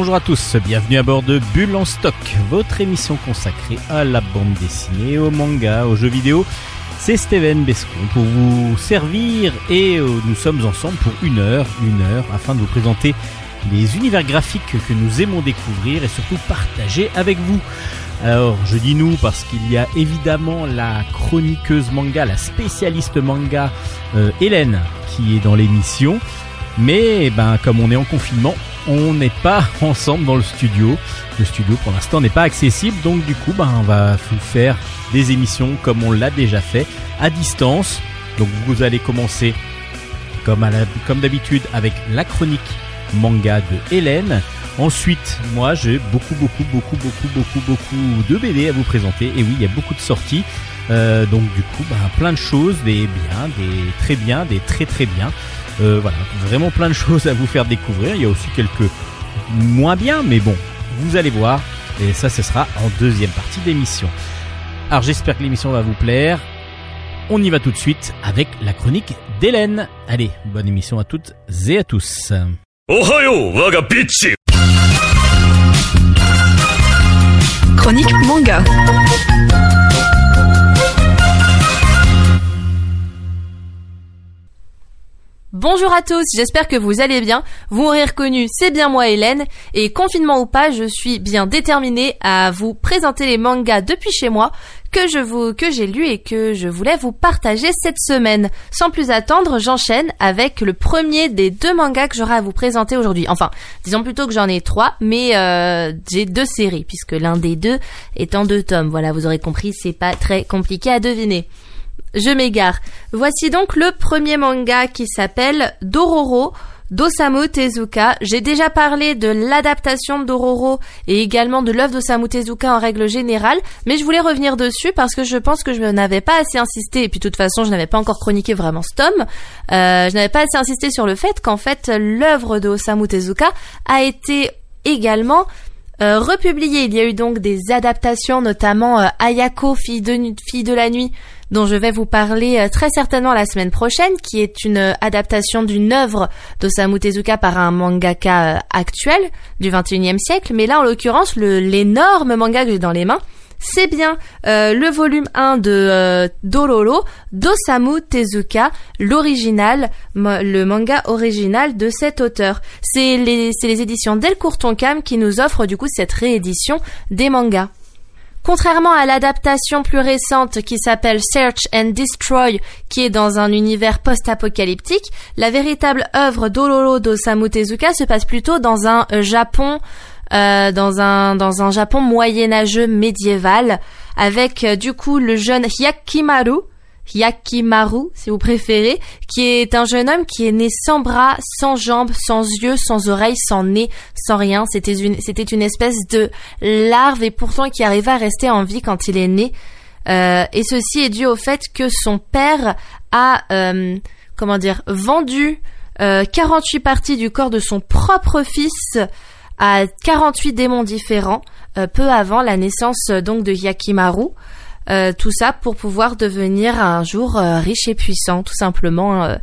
bonjour à tous. Bienvenue à bord de Bulle en stock, votre émission consacrée à la bande dessinée, au manga, aux jeux vidéo. C'est Steven Bescon pour vous servir et euh, nous sommes ensemble pour une heure, une heure, afin de vous présenter les univers graphiques que nous aimons découvrir et surtout partager avec vous. Alors, je dis nous parce qu'il y a évidemment la chroniqueuse manga, la spécialiste manga euh, Hélène qui est dans l'émission. Mais ben, comme on est en confinement, on n'est pas ensemble dans le studio. Le studio pour l'instant n'est pas accessible, donc du coup, ben, on va vous faire des émissions comme on l'a déjà fait à distance. Donc vous allez commencer comme, comme d'habitude avec la chronique manga de Hélène. Ensuite, moi, j'ai beaucoup, beaucoup, beaucoup, beaucoup, beaucoup, beaucoup de BD à vous présenter. Et oui, il y a beaucoup de sorties. Euh, donc du coup, ben, plein de choses, des biens, des très bien, des très très bien. Euh, voilà, vraiment plein de choses à vous faire découvrir. Il y a aussi quelques moins bien, mais bon, vous allez voir. Et ça, ce sera en deuxième partie d'émission. Alors j'espère que l'émission va vous plaire. On y va tout de suite avec la chronique d'Hélène. Allez, bonne émission à toutes et à tous. Chronique manga. Bonjour à tous, j'espère que vous allez bien. Vous m'aurez reconnu, c'est bien moi Hélène. Et confinement ou pas, je suis bien déterminée à vous présenter les mangas depuis chez moi que je vous, que j'ai lu et que je voulais vous partager cette semaine. Sans plus attendre, j'enchaîne avec le premier des deux mangas que j'aurai à vous présenter aujourd'hui. Enfin, disons plutôt que j'en ai trois, mais euh, j'ai deux séries puisque l'un des deux est en deux tomes. Voilà, vous aurez compris, c'est pas très compliqué à deviner. Je m'égare. Voici donc le premier manga qui s'appelle Dororo d'Osamu Tezuka. J'ai déjà parlé de l'adaptation de Dororo et également de l'œuvre d'Osamu Tezuka en règle générale, mais je voulais revenir dessus parce que je pense que je n'avais pas assez insisté, et puis de toute façon je n'avais pas encore chroniqué vraiment ce tome, euh, je n'avais pas assez insisté sur le fait qu'en fait l'œuvre de Osamu Tezuka a été également euh, republiée. Il y a eu donc des adaptations, notamment euh, Ayako, fille de la nuit, dont je vais vous parler euh, très certainement la semaine prochaine, qui est une euh, adaptation d'une œuvre d'Osamu Tezuka par un mangaka euh, actuel du 21e siècle. Mais là, en l'occurrence, l'énorme manga que j'ai dans les mains, c'est bien le volume 1 de Dororo d'Osamu Tezuka, l'original, le manga original de cet auteur. C'est les, les éditions Delcourt Tonkam qui nous offrent du coup cette réédition des mangas. Contrairement à l'adaptation plus récente qui s'appelle Search and Destroy, qui est dans un univers post-apocalyptique, la véritable œuvre d'Ororo d'Osamu Tezuka se passe plutôt dans un euh, Japon, euh, dans un dans un Japon moyenâgeux médiéval, avec euh, du coup le jeune Hyakimaru, Yakimaru, si vous préférez, qui est un jeune homme qui est né sans bras, sans jambes, sans yeux, sans oreilles, sans nez, sans rien. C'était une, c'était une espèce de larve et pourtant qui arrivait à rester en vie quand il est né. Euh, et ceci est dû au fait que son père a, euh, comment dire, vendu 48 euh, parties du corps de son propre fils à 48 démons différents peu avant la naissance donc de Yakimaru. Euh, tout ça pour pouvoir devenir un jour euh, riche et puissant, tout simplement. Euh,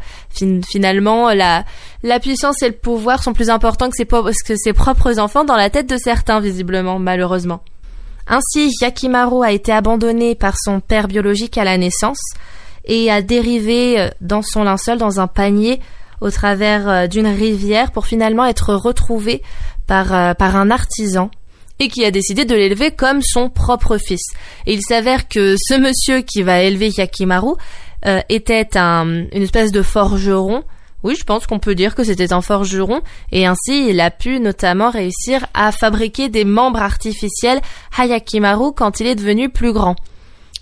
finalement, la, la puissance et le pouvoir sont plus importants que ses, que ses propres enfants dans la tête de certains, visiblement, malheureusement. Ainsi, Yakimaru a été abandonné par son père biologique à la naissance et a dérivé dans son linceul dans un panier au travers d'une rivière pour finalement être retrouvé par, par un artisan et qui a décidé de l'élever comme son propre fils. Et il s'avère que ce monsieur qui va élever Yakimaru euh, était un, une espèce de forgeron. Oui, je pense qu'on peut dire que c'était un forgeron, et ainsi il a pu notamment réussir à fabriquer des membres artificiels à Yakimaru quand il est devenu plus grand.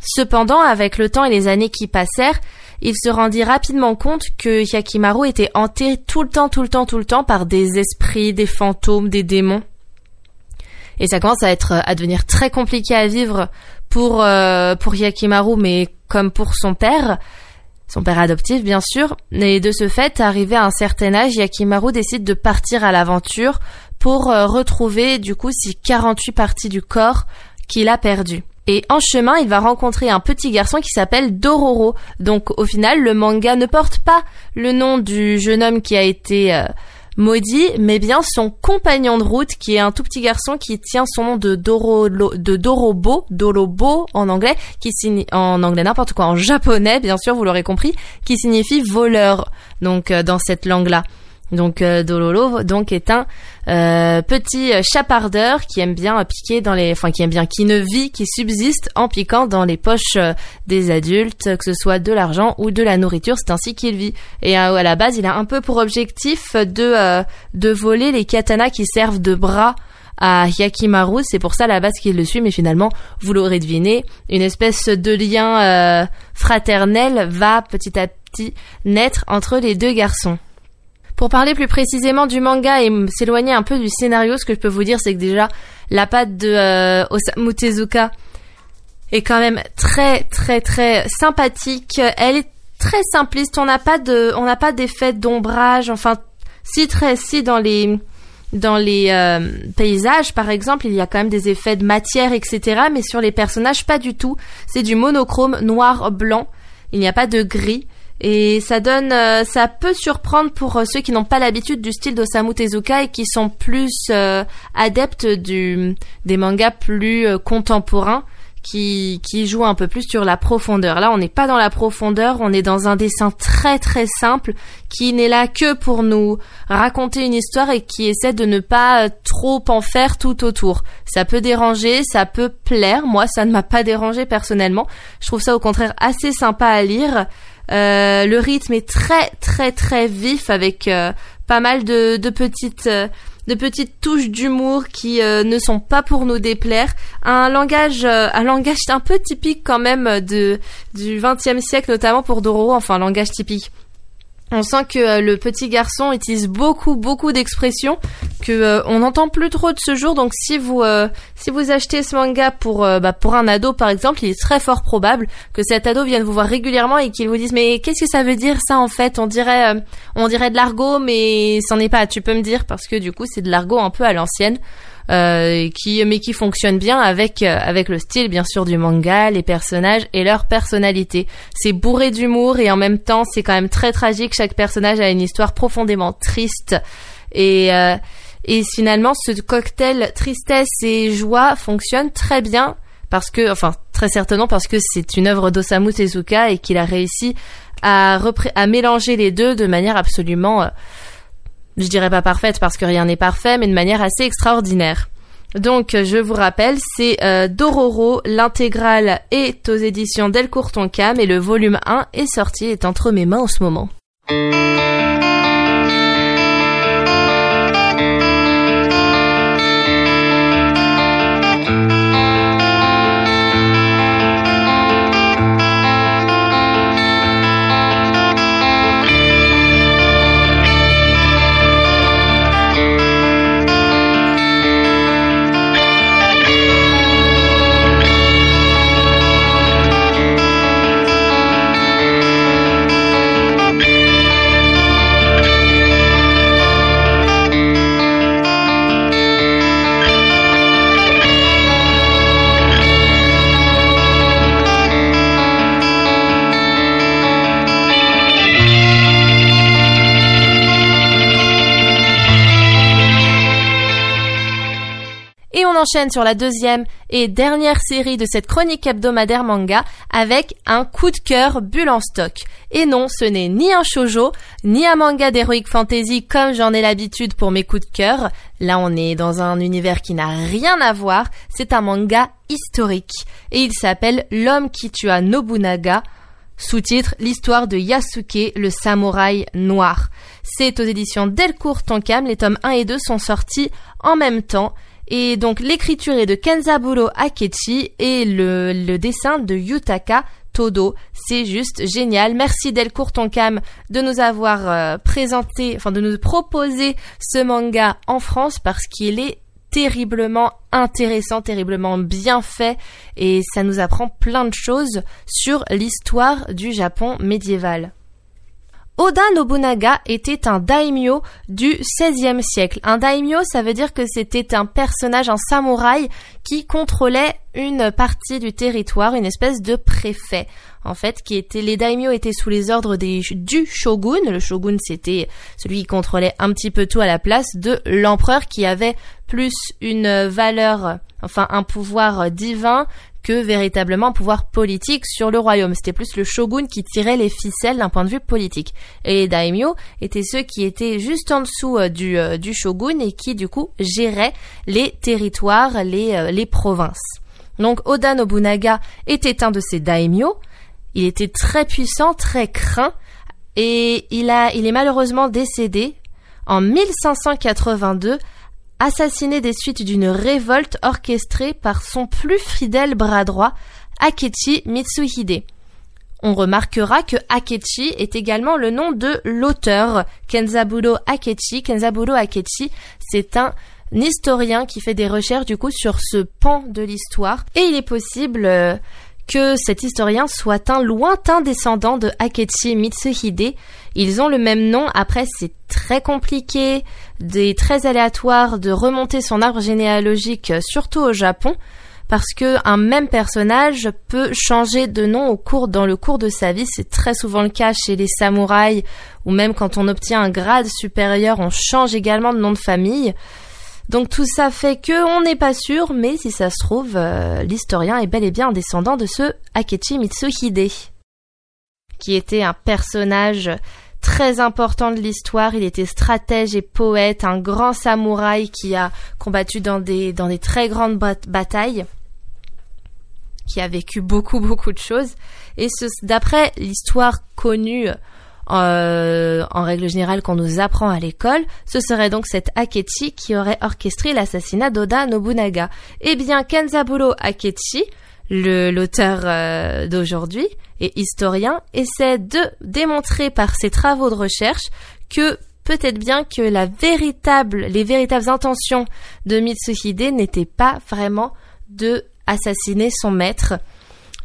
Cependant, avec le temps et les années qui passèrent, il se rendit rapidement compte que Yakimaru était hanté tout le temps, tout le temps, tout le temps par des esprits, des fantômes, des démons et ça commence à être à devenir très compliqué à vivre pour euh, pour Yakimaru mais comme pour son père son père adoptif bien sûr et de ce fait arrivé à un certain âge Yakimaru décide de partir à l'aventure pour euh, retrouver du coup ces 48 parties du corps qu'il a perdu. Et en chemin, il va rencontrer un petit garçon qui s'appelle Dororo. Donc au final, le manga ne porte pas le nom du jeune homme qui a été euh, maudit, mais bien son compagnon de route, qui est un tout petit garçon qui tient son nom de Doro, de Dorobo, Dorobo en anglais, qui signifie, en anglais n'importe quoi, en japonais, bien sûr, vous l'aurez compris, qui signifie voleur, donc, euh, dans cette langue-là. Donc euh, Dololo donc est un euh, petit chapardeur qui aime bien piquer dans les, enfin qui aime bien, qui ne vit, qui subsiste en piquant dans les poches euh, des adultes, que ce soit de l'argent ou de la nourriture. C'est ainsi qu'il vit. Et à la base, il a un peu pour objectif de de voler les katanas qui servent de bras à Yakimaru. C'est pour ça à la base qu'il le suit, mais finalement, vous l'aurez deviné, une espèce de lien fraternel va petit à petit naître entre les deux garçons. Pour parler plus précisément du manga et s'éloigner un peu du scénario, ce que je peux vous dire, c'est que déjà la patte de euh, Osamu Tezuka est quand même très très très sympathique. Elle est très simpliste. On n'a pas de, on n'a pas d'effet d'ombrage. Enfin, si très si dans les dans les euh, paysages, par exemple, il y a quand même des effets de matière, etc. Mais sur les personnages, pas du tout. C'est du monochrome noir-blanc. Il n'y a pas de gris. Et ça donne, euh, ça peut surprendre pour euh, ceux qui n'ont pas l'habitude du style d'Osamu Tezuka et qui sont plus euh, adeptes du, des mangas plus contemporains, qui, qui jouent un peu plus sur la profondeur. Là, on n'est pas dans la profondeur, on est dans un dessin très très simple qui n'est là que pour nous raconter une histoire et qui essaie de ne pas trop en faire tout autour. Ça peut déranger, ça peut plaire. Moi, ça ne m'a pas dérangé personnellement. Je trouve ça au contraire assez sympa à lire. Euh, le rythme est très très très vif avec euh, pas mal de, de petites euh, de petites touches d'humour qui ne sont pas pour nous déplaire. Un langage, un langage un peu typique quand même de du XXe siècle, notamment pour Dororo. Enfin, un langage typique. On sent que euh, le petit garçon utilise beaucoup beaucoup d'expressions que euh, on n'entend plus trop de ce jour. Donc si vous euh, si vous achetez ce manga pour bah, pour un ado par exemple, il est très fort probable que cet ado vienne vous voir régulièrement et qu'il vous dise mais qu'est-ce que ça veut dire ça en fait? On dirait on dirait de l'argot mais c'en est pas. Tu peux me dire parce que du coup c'est de l'argot un peu à l'ancienne. Euh, qui mais qui fonctionne bien avec euh, avec le style bien sûr du manga, les personnages et leur personnalité. C'est bourré d'humour et en même temps c'est quand même très tragique. Chaque personnage a une histoire profondément triste et euh, et finalement ce cocktail tristesse et joie fonctionne très bien parce que enfin très certainement parce que c'est une œuvre d'Osamu Tezuka et qu'il a réussi à, à mélanger les deux de manière absolument je dirais pas parfaite parce que rien n'est parfait, mais de manière assez extraordinaire. Donc, je vous rappelle, c'est euh, Dororo, l'intégrale est aux éditions Delcourt Tonkam et le volume 1 est sorti, est entre mes mains en ce moment. Enchaîne sur la deuxième et dernière série de cette chronique hebdomadaire manga avec un coup de cœur bulle en stock. Et non, ce n'est ni un shojo, ni un manga d'heroic fantasy comme j'en ai l'habitude pour mes coups de cœur. Là, on est dans un univers qui n'a rien à voir. C'est un manga historique. Et il s'appelle L'homme qui tua Nobunaga. Sous-titre L'histoire de Yasuke, le samouraï noir. C'est aux éditions Delcourt Tonkam. Les tomes 1 et 2 sont sortis en même temps. Et donc l'écriture est de Kenzaburo Akechi et le, dessin de Yutaka Todo. C'est juste génial. Merci Delcourt Tonkam de nous avoir euh, présenté, enfin de nous proposer ce manga en France parce qu'il est terriblement intéressant, terriblement bien fait et ça nous apprend plein de choses sur l'histoire du Japon médiéval. Oda Nobunaga était un daimyo du XVIe siècle. Un daimyo, ça veut dire que c'était un personnage, un samouraï, qui contrôlait une partie du territoire, une espèce de préfet. en fait, qui étaient les daimyo étaient sous les ordres du shogun. Le shogun, c'était celui qui contrôlait un petit peu tout à la place de l'empereur qui avait plus une valeur, enfin un pouvoir divin que véritablement pouvoir politique sur le royaume. C'était plus le shogun qui tirait les ficelles d'un point de vue politique. Et les daimyo étaient ceux qui étaient juste en dessous euh, du, euh, du shogun et qui du coup géraient les territoires, les, euh, les provinces. Donc Oda Nobunaga était un de ces daimyo. Il était très puissant, très craint, et il a, il est malheureusement décédé en 1582 assassiné des suites d'une révolte orchestrée par son plus fidèle bras droit, Akechi Mitsuhide. On remarquera que Akechi est également le nom de l'auteur Kenzaburo Akechi. Kenzaburo Akechi, c'est un historien qui fait des recherches du coup sur ce pan de l'histoire et il est possible euh, que cet historien soit un lointain descendant de Akechi Mitsuhide. Ils ont le même nom, après c'est très compliqué, des très aléatoire de remonter son arbre généalogique, surtout au Japon, parce que un même personnage peut changer de nom au cours, dans le cours de sa vie. C'est très souvent le cas chez les samouraïs, ou même quand on obtient un grade supérieur, on change également de nom de famille. Donc tout ça fait que on n'est pas sûr, mais si ça se trouve, euh, l'historien est bel et bien un descendant de ce Akechi Mitsuhide, qui était un personnage très important de l'histoire. Il était stratège et poète, un grand samouraï qui a combattu dans des, dans des très grandes batailles, qui a vécu beaucoup beaucoup de choses. Et d'après l'histoire connue euh, en règle générale qu'on nous apprend à l'école, ce serait donc cet Akechi qui aurait orchestré l'assassinat d'Oda Nobunaga. Eh bien, Kenzaburo Akechi, l'auteur euh, d'aujourd'hui et historien, essaie de démontrer par ses travaux de recherche que peut-être bien que la véritable, les véritables intentions de Mitsuhide n'étaient pas vraiment de assassiner son maître,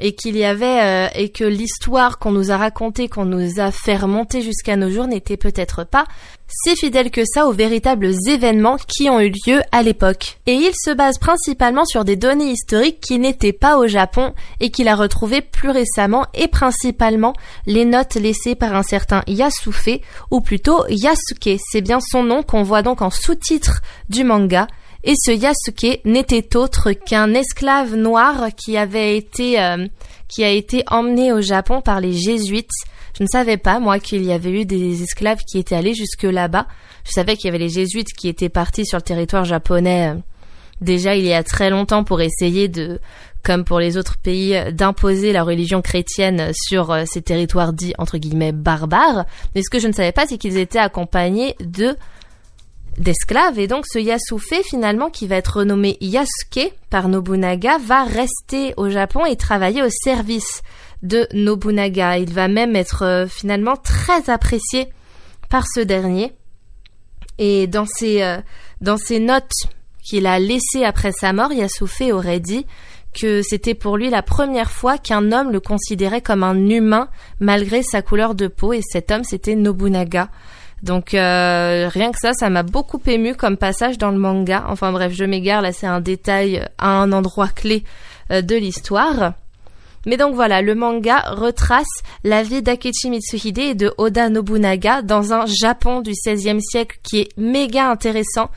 et qu'il y avait euh, et que l'histoire qu'on nous a racontée, qu'on nous a fait remonter jusqu'à nos jours n'était peut-être pas si fidèle que ça aux véritables événements qui ont eu lieu à l'époque. Et il se base principalement sur des données historiques qui n'étaient pas au Japon et qu'il a retrouvées plus récemment et principalement les notes laissées par un certain Yasufe ou plutôt Yasuke. C'est bien son nom qu'on voit donc en sous-titre du manga et ce Yasuke n'était autre qu'un esclave noir qui avait été euh, qui a été emmené au Japon par les jésuites. Je ne savais pas moi qu'il y avait eu des esclaves qui étaient allés jusque là-bas. Je savais qu'il y avait les jésuites qui étaient partis sur le territoire japonais euh, déjà il y a très longtemps pour essayer de comme pour les autres pays, d'imposer la religion chrétienne sur euh, ces territoires dits entre guillemets barbares. Mais ce que je ne savais pas, c'est qu'ils étaient accompagnés de d'esclaves et donc ce Yasufe finalement qui va être renommé Yasuke par Nobunaga va rester au Japon et travailler au service de Nobunaga. Il va même être euh, finalement très apprécié par ce dernier et dans ses, euh, dans ses notes qu'il a laissées après sa mort, Yasufe aurait dit que c'était pour lui la première fois qu'un homme le considérait comme un humain malgré sa couleur de peau et cet homme c'était Nobunaga. Donc euh, rien que ça, ça m'a beaucoup ému comme passage dans le manga. Enfin bref, je m'égare, là c'est un détail à un endroit clé euh, de l'histoire. Mais donc voilà, le manga retrace la vie d'Akechi Mitsuhide et de Oda Nobunaga dans un Japon du XVIe siècle qui est méga intéressant.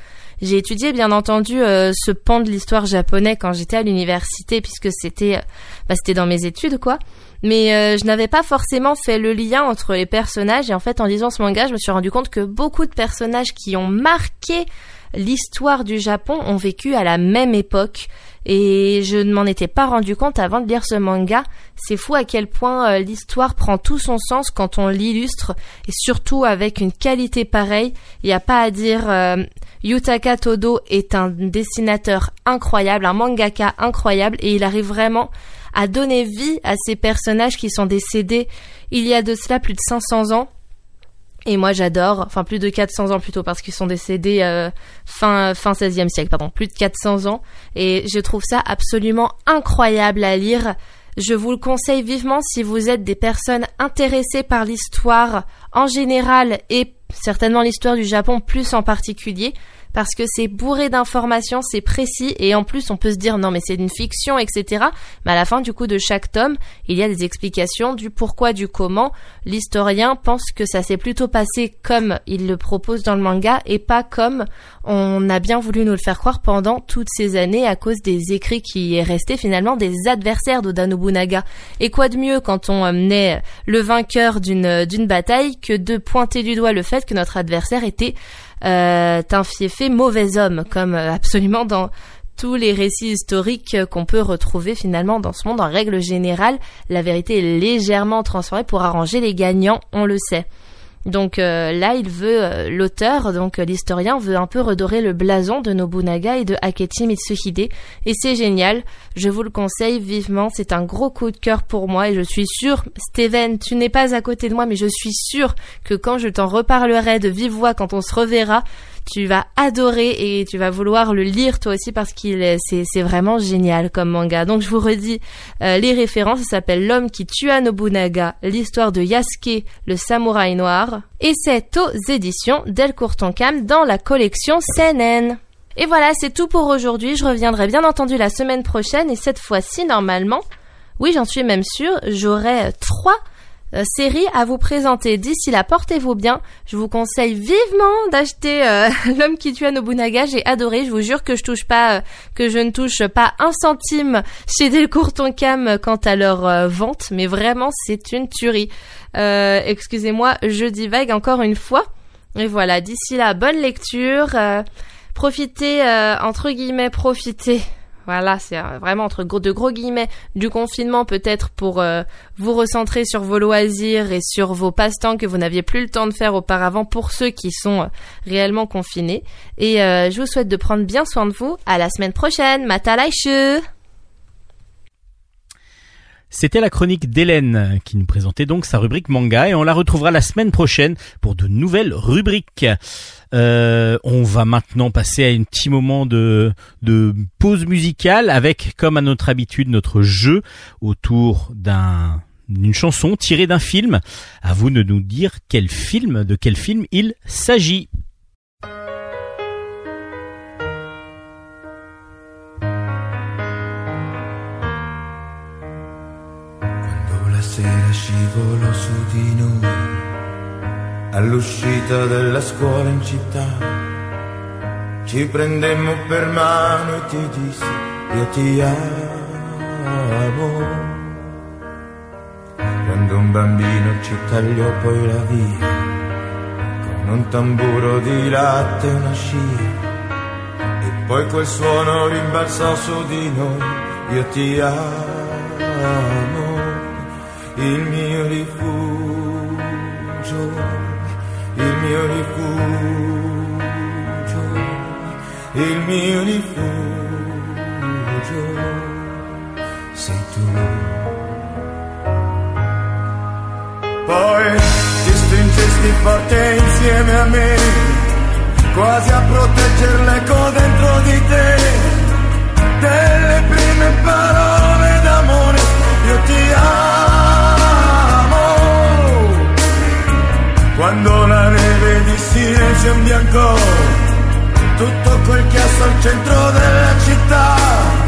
J'ai étudié bien entendu euh, ce pan de l'histoire japonais quand j'étais à l'université puisque c'était bah, c'était dans mes études quoi mais euh, je n'avais pas forcément fait le lien entre les personnages et en fait en lisant ce manga je me suis rendu compte que beaucoup de personnages qui ont marqué l'histoire du Japon ont vécu à la même époque et je ne m'en étais pas rendu compte avant de lire ce manga. C'est fou à quel point euh, l'histoire prend tout son sens quand on l'illustre et surtout avec une qualité pareille. Il n'y a pas à dire. Euh, Yutaka Todo est un dessinateur incroyable, un mangaka incroyable et il arrive vraiment à donner vie à ces personnages qui sont décédés il y a de cela plus de 500 ans. Et moi j'adore, enfin plus de 400 ans plutôt parce qu'ils sont décédés euh, fin fin 16e siècle, pardon, plus de 400 ans et je trouve ça absolument incroyable à lire. Je vous le conseille vivement si vous êtes des personnes intéressées par l'histoire en général et certainement l'histoire du Japon plus en particulier parce que c'est bourré d'informations, c'est précis et en plus on peut se dire non mais c'est une fiction, etc. Mais à la fin du coup de chaque tome, il y a des explications du pourquoi, du comment. L'historien pense que ça s'est plutôt passé comme il le propose dans le manga et pas comme on a bien voulu nous le faire croire pendant toutes ces années à cause des écrits qui est resté finalement des adversaires d'Oda Nobunaga. Et quoi de mieux quand on est le vainqueur d'une d'une bataille que de pointer du doigt le fait que notre adversaire était euh, un fiefé mauvais homme, comme euh, absolument dans tous les récits historiques qu'on peut retrouver finalement dans ce monde. En règle générale, la vérité est légèrement transformée pour arranger les gagnants, on le sait. Donc euh, là, il veut euh, l'auteur, donc euh, l'historien veut un peu redorer le blason de Nobunaga et de Akechi Mitsuhide et c'est génial. Je vous le conseille vivement, c'est un gros coup de cœur pour moi et je suis sûre Steven, tu n'es pas à côté de moi mais je suis sûre que quand je t'en reparlerai de vive voix quand on se reverra, tu vas adorer et tu vas vouloir le lire toi aussi parce qu'il est, c'est, vraiment génial comme manga. Donc je vous redis euh, les références. Ça s'appelle L'homme qui tua Nobunaga, l'histoire de Yasuke, le samouraï noir. Et c'est aux éditions Delcourt Tonkam dans la collection CNN. Et voilà, c'est tout pour aujourd'hui. Je reviendrai bien entendu la semaine prochaine et cette fois-ci, normalement, oui, j'en suis même sûre, j'aurai trois euh, série à vous présenter. D'ici là, portez-vous bien. Je vous conseille vivement d'acheter euh, L'homme qui tue à Nobunaga. J'ai adoré. Je vous jure que je touche pas, euh, que je ne touche pas un centime chez Delcourt Tonkam quant à leur vente. Mais vraiment, c'est une tuerie. Excusez-moi, je divague encore une fois. Et voilà. D'ici là, bonne lecture. profitez, entre guillemets, profitez voilà, c'est euh, vraiment entre de gros guillemets du confinement peut-être pour euh, vous recentrer sur vos loisirs et sur vos passe-temps que vous n'aviez plus le temps de faire auparavant pour ceux qui sont euh, réellement confinés. Et je vous souhaite de prendre bien soin de vous. À la semaine prochaine. Mata c'était la chronique d'Hélène qui nous présentait donc sa rubrique manga et on la retrouvera la semaine prochaine pour de nouvelles rubriques. Euh, on va maintenant passer à un petit moment de, pause musicale avec, comme à notre habitude, notre jeu autour d'un d'une chanson tirée d'un film. À vous de nous dire quel film, de quel film il s'agit. Sera scivolo su di noi, all'uscita della scuola in città. Ci prendemmo per mano e ti dissi io ti amo. Quando un bambino ci tagliò poi la via, con un tamburo di latte e una scia, e poi quel suono rimbalzò su di noi, io ti amo il mio rifugio, il mio rifugio, il mio rifugio, sei tu. Poi ti stringesti forte insieme a me, quasi a protegger l'eco dentro di te, delle prime parole d'amore, io ti amo. Quando la neve di silenzio imbiancò tutto quel chiasso al centro della città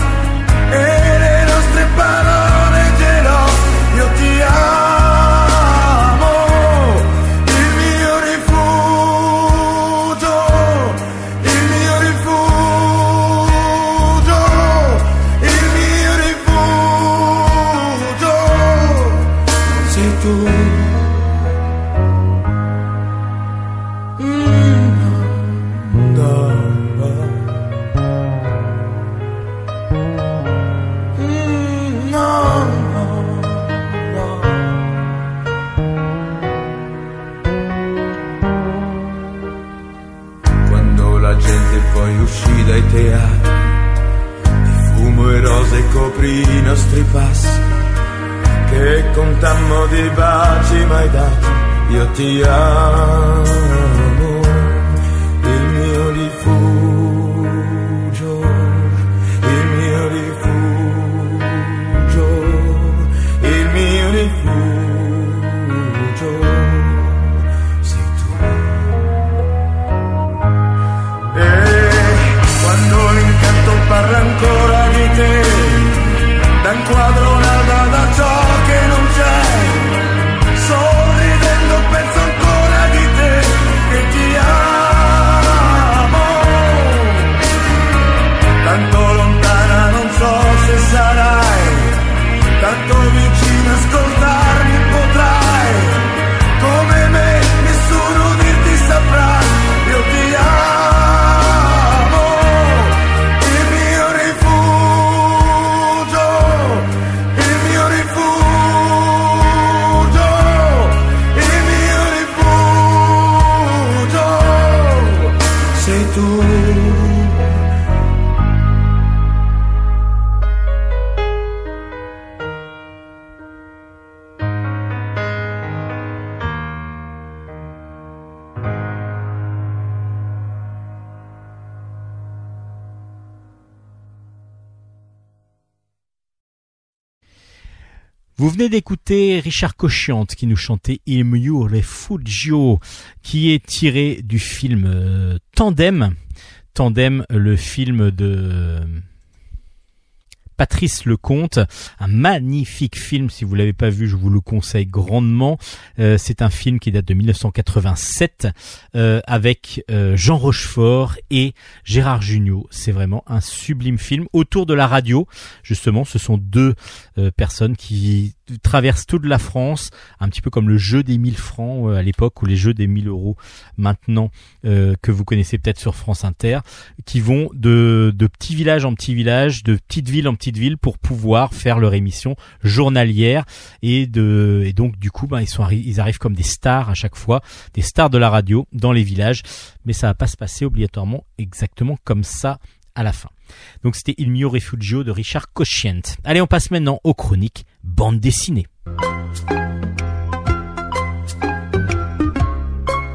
nostri passi, che contammo di baci mai dati, io ti amo, il mio rifugio, il mio rifugio, il mio rifugio, sei tu. E quando l'incanto parla ancora di te, Vous venez d'écouter Richard Cochiante qui nous chantait Il mio refugio, qui est tiré du film euh, Tandem. Tandem, le film de Patrice Lecomte, un magnifique film. Si vous l'avez pas vu, je vous le conseille grandement. Euh, c'est un film qui date de 1987 euh, avec euh, Jean Rochefort et Gérard Jugnot. C'est vraiment un sublime film autour de la radio. Justement, ce sont deux personnes qui traversent toute la France, un petit peu comme le jeu des 1000 francs à l'époque ou les jeux des 1000 euros maintenant que vous connaissez peut-être sur France Inter, qui vont de, de petit village en petit village, de petite ville en petite ville pour pouvoir faire leur émission journalière. Et de et donc du coup ben, ils sont ils arrivent comme des stars à chaque fois, des stars de la radio dans les villages, mais ça va pas se passer obligatoirement exactement comme ça à la fin. Donc c'était Il mio refugio de Richard Cochient. Allez, on passe maintenant aux chroniques bande dessinée.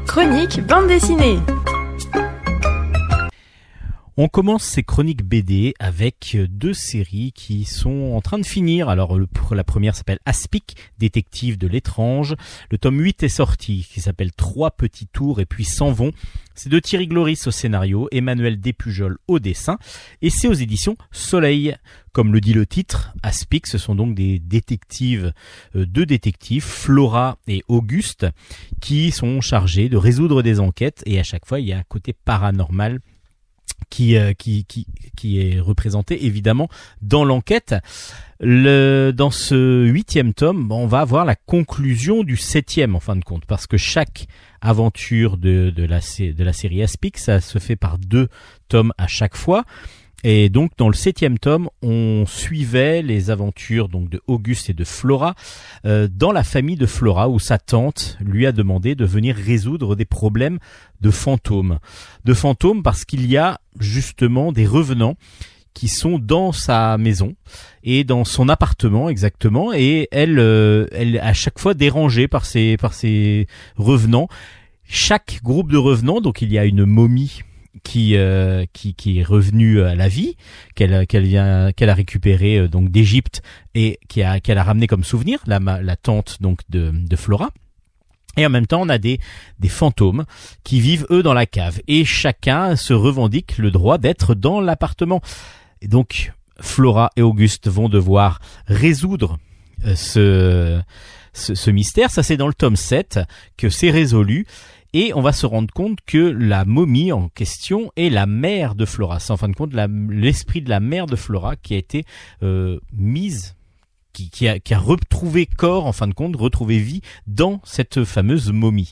Chronique bande dessinée. On commence ces chroniques BD avec deux séries qui sont en train de finir. Alors la première s'appelle Aspic, détective de l'étrange. Le tome 8 est sorti qui s'appelle Trois petits tours et puis s'en vont. C'est de Thierry Gloris au scénario, Emmanuel Despujol au dessin et c'est aux éditions Soleil. Comme le dit le titre, Aspic, ce sont donc des détectives, euh, deux détectives, Flora et Auguste, qui sont chargés de résoudre des enquêtes et à chaque fois il y a un côté paranormal euh, qui, qui, qui, est représenté évidemment dans l'enquête. Le, dans ce huitième tome, on va avoir la conclusion du septième en fin de compte, parce que chaque aventure de, de, la, de la série Aspic, ça se fait par deux tomes à chaque fois. Et donc dans le septième tome, on suivait les aventures donc de Auguste et de Flora euh, dans la famille de Flora où sa tante lui a demandé de venir résoudre des problèmes de fantômes. De fantômes parce qu'il y a justement des revenants qui sont dans sa maison et dans son appartement exactement et elle euh, elle à chaque fois dérangée par ces par ces revenants. Chaque groupe de revenants donc il y a une momie qui, euh, qui qui est revenue à la vie, qu'elle qu'elle vient qu'elle a récupéré euh, donc d'Égypte et qui a qu'elle a ramené comme souvenir la la tante donc de de Flora. Et en même temps, on a des, des fantômes qui vivent eux dans la cave. Et chacun se revendique le droit d'être dans l'appartement. Et donc, Flora et Auguste vont devoir résoudre euh, ce, ce, ce, mystère. Ça, c'est dans le tome 7 que c'est résolu et on va se rendre compte que la momie en question est la mère de Flora. C'est en fin de compte l'esprit de la mère de Flora qui a été euh, mise qui, a, retrouvé corps, en fin de compte, retrouvé vie dans cette fameuse momie.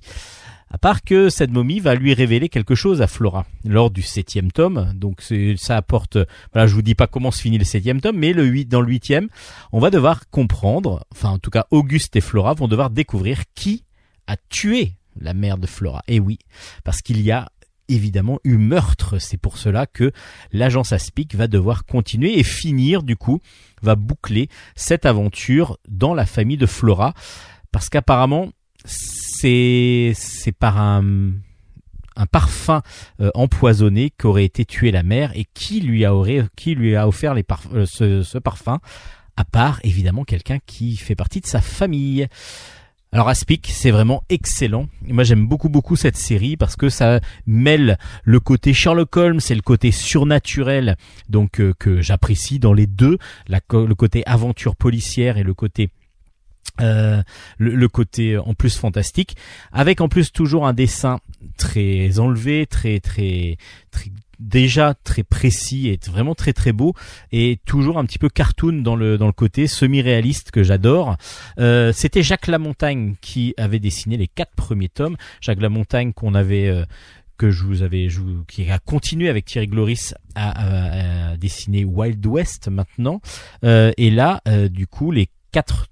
À part que cette momie va lui révéler quelque chose à Flora lors du septième tome. Donc ça apporte. Voilà, je vous dis pas comment se finit le septième tome, mais le 8, dans le huitième, on va devoir comprendre. Enfin, en tout cas, Auguste et Flora vont devoir découvrir qui a tué la mère de Flora. Et oui, parce qu'il y a évidemment eu meurtre. C'est pour cela que l'agence Aspic va devoir continuer et finir du coup, va boucler cette aventure dans la famille de Flora. Parce qu'apparemment, c'est, c'est par un, un parfum euh, empoisonné qu'aurait été tué la mère et qui lui a, aurait, qui lui a offert les euh, ce, ce parfum à part évidemment quelqu'un qui fait partie de sa famille. Alors Aspic, c'est vraiment excellent. Moi, j'aime beaucoup beaucoup cette série parce que ça mêle le côté Sherlock Holmes et le côté surnaturel, donc euh, que j'apprécie dans les deux, le côté aventure policière et le côté euh, le, côté en plus fantastique, avec en plus toujours un dessin très enlevé, très très très déjà très précis et vraiment très très beau et toujours un petit peu cartoon dans le dans le côté semi-réaliste que j'adore. Euh, C'était Jacques Lamontagne qui avait dessiné les quatre premiers tomes. Jacques Lamontagne qu'on avait euh, que je vous avais, je qui a continué avec Thierry Gloris à, à, dessiner Wild West maintenant. Euh, et là, euh, du coup, les quatre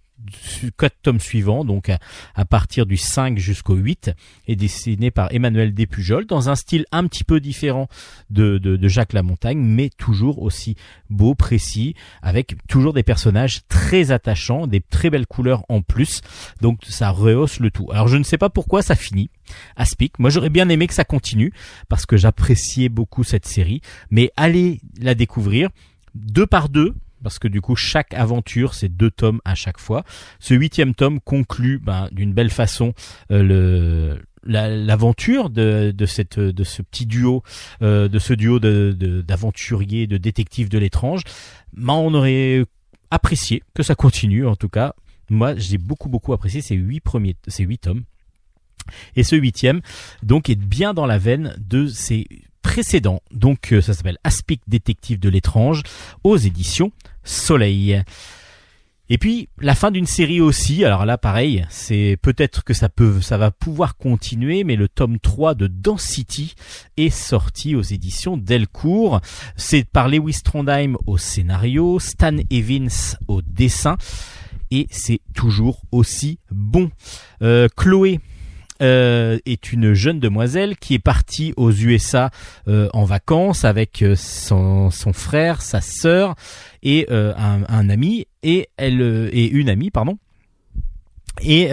quatre tomes suivants, donc à, partir du 5 jusqu'au 8, est dessiné par Emmanuel Despujol dans un style un petit peu différent de, de, Jacques Lamontagne, mais toujours aussi beau, précis, avec toujours des personnages très attachants, des très belles couleurs en plus, donc ça rehausse le tout. Alors je ne sais pas pourquoi ça finit. Aspic, moi j'aurais bien aimé que ça continue parce que j'appréciais beaucoup cette série, mais allez la découvrir deux par deux, parce que du coup chaque aventure c'est deux tomes à chaque fois. Ce huitième tome conclut ben, d'une belle façon euh, l'aventure de, ce petit duo euh, de ce duo d'aventuriers de, détectives de l'étrange. On aurait apprécié que ça continue en tout cas. Moi j'ai beaucoup beaucoup apprécié ces huit premiers ces huit tomes. Et ce huitième donc est bien dans la veine de ces précédents donc euh, ça s'appelle Aspic détective de l'étrange aux éditions Soleil et puis la fin d'une série aussi. Alors là, pareil, c'est peut-être que ça peut, ça va pouvoir continuer, mais le tome 3 de Density est sorti aux éditions Delcourt. C'est par Lewis Trondheim au scénario, Stan Evans au dessin, et c'est toujours aussi bon. Euh, Chloé euh, est une jeune demoiselle qui est partie aux USA euh, en vacances avec euh, son, son frère, sa sœur et un, un, ami et elle et une amie pardon et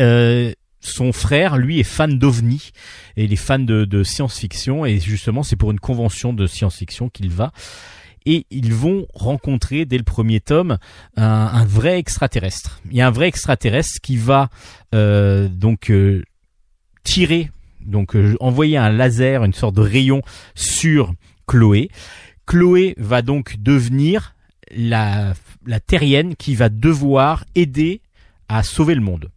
son frère, lui, est fan d'OVNI et il est fan de, de science-fiction et justement c'est pour une convention de science-fiction qu'il va et ils vont rencontrer dès le premier tome un, un, vrai extraterrestre. Il y a un vrai extraterrestre qui va euh, donc tirer, donc euh, envoyer un laser, une sorte de rayon sur Chloé. Chloé va donc devenir la, la terrienne qui va devoir aider à sauver le monde.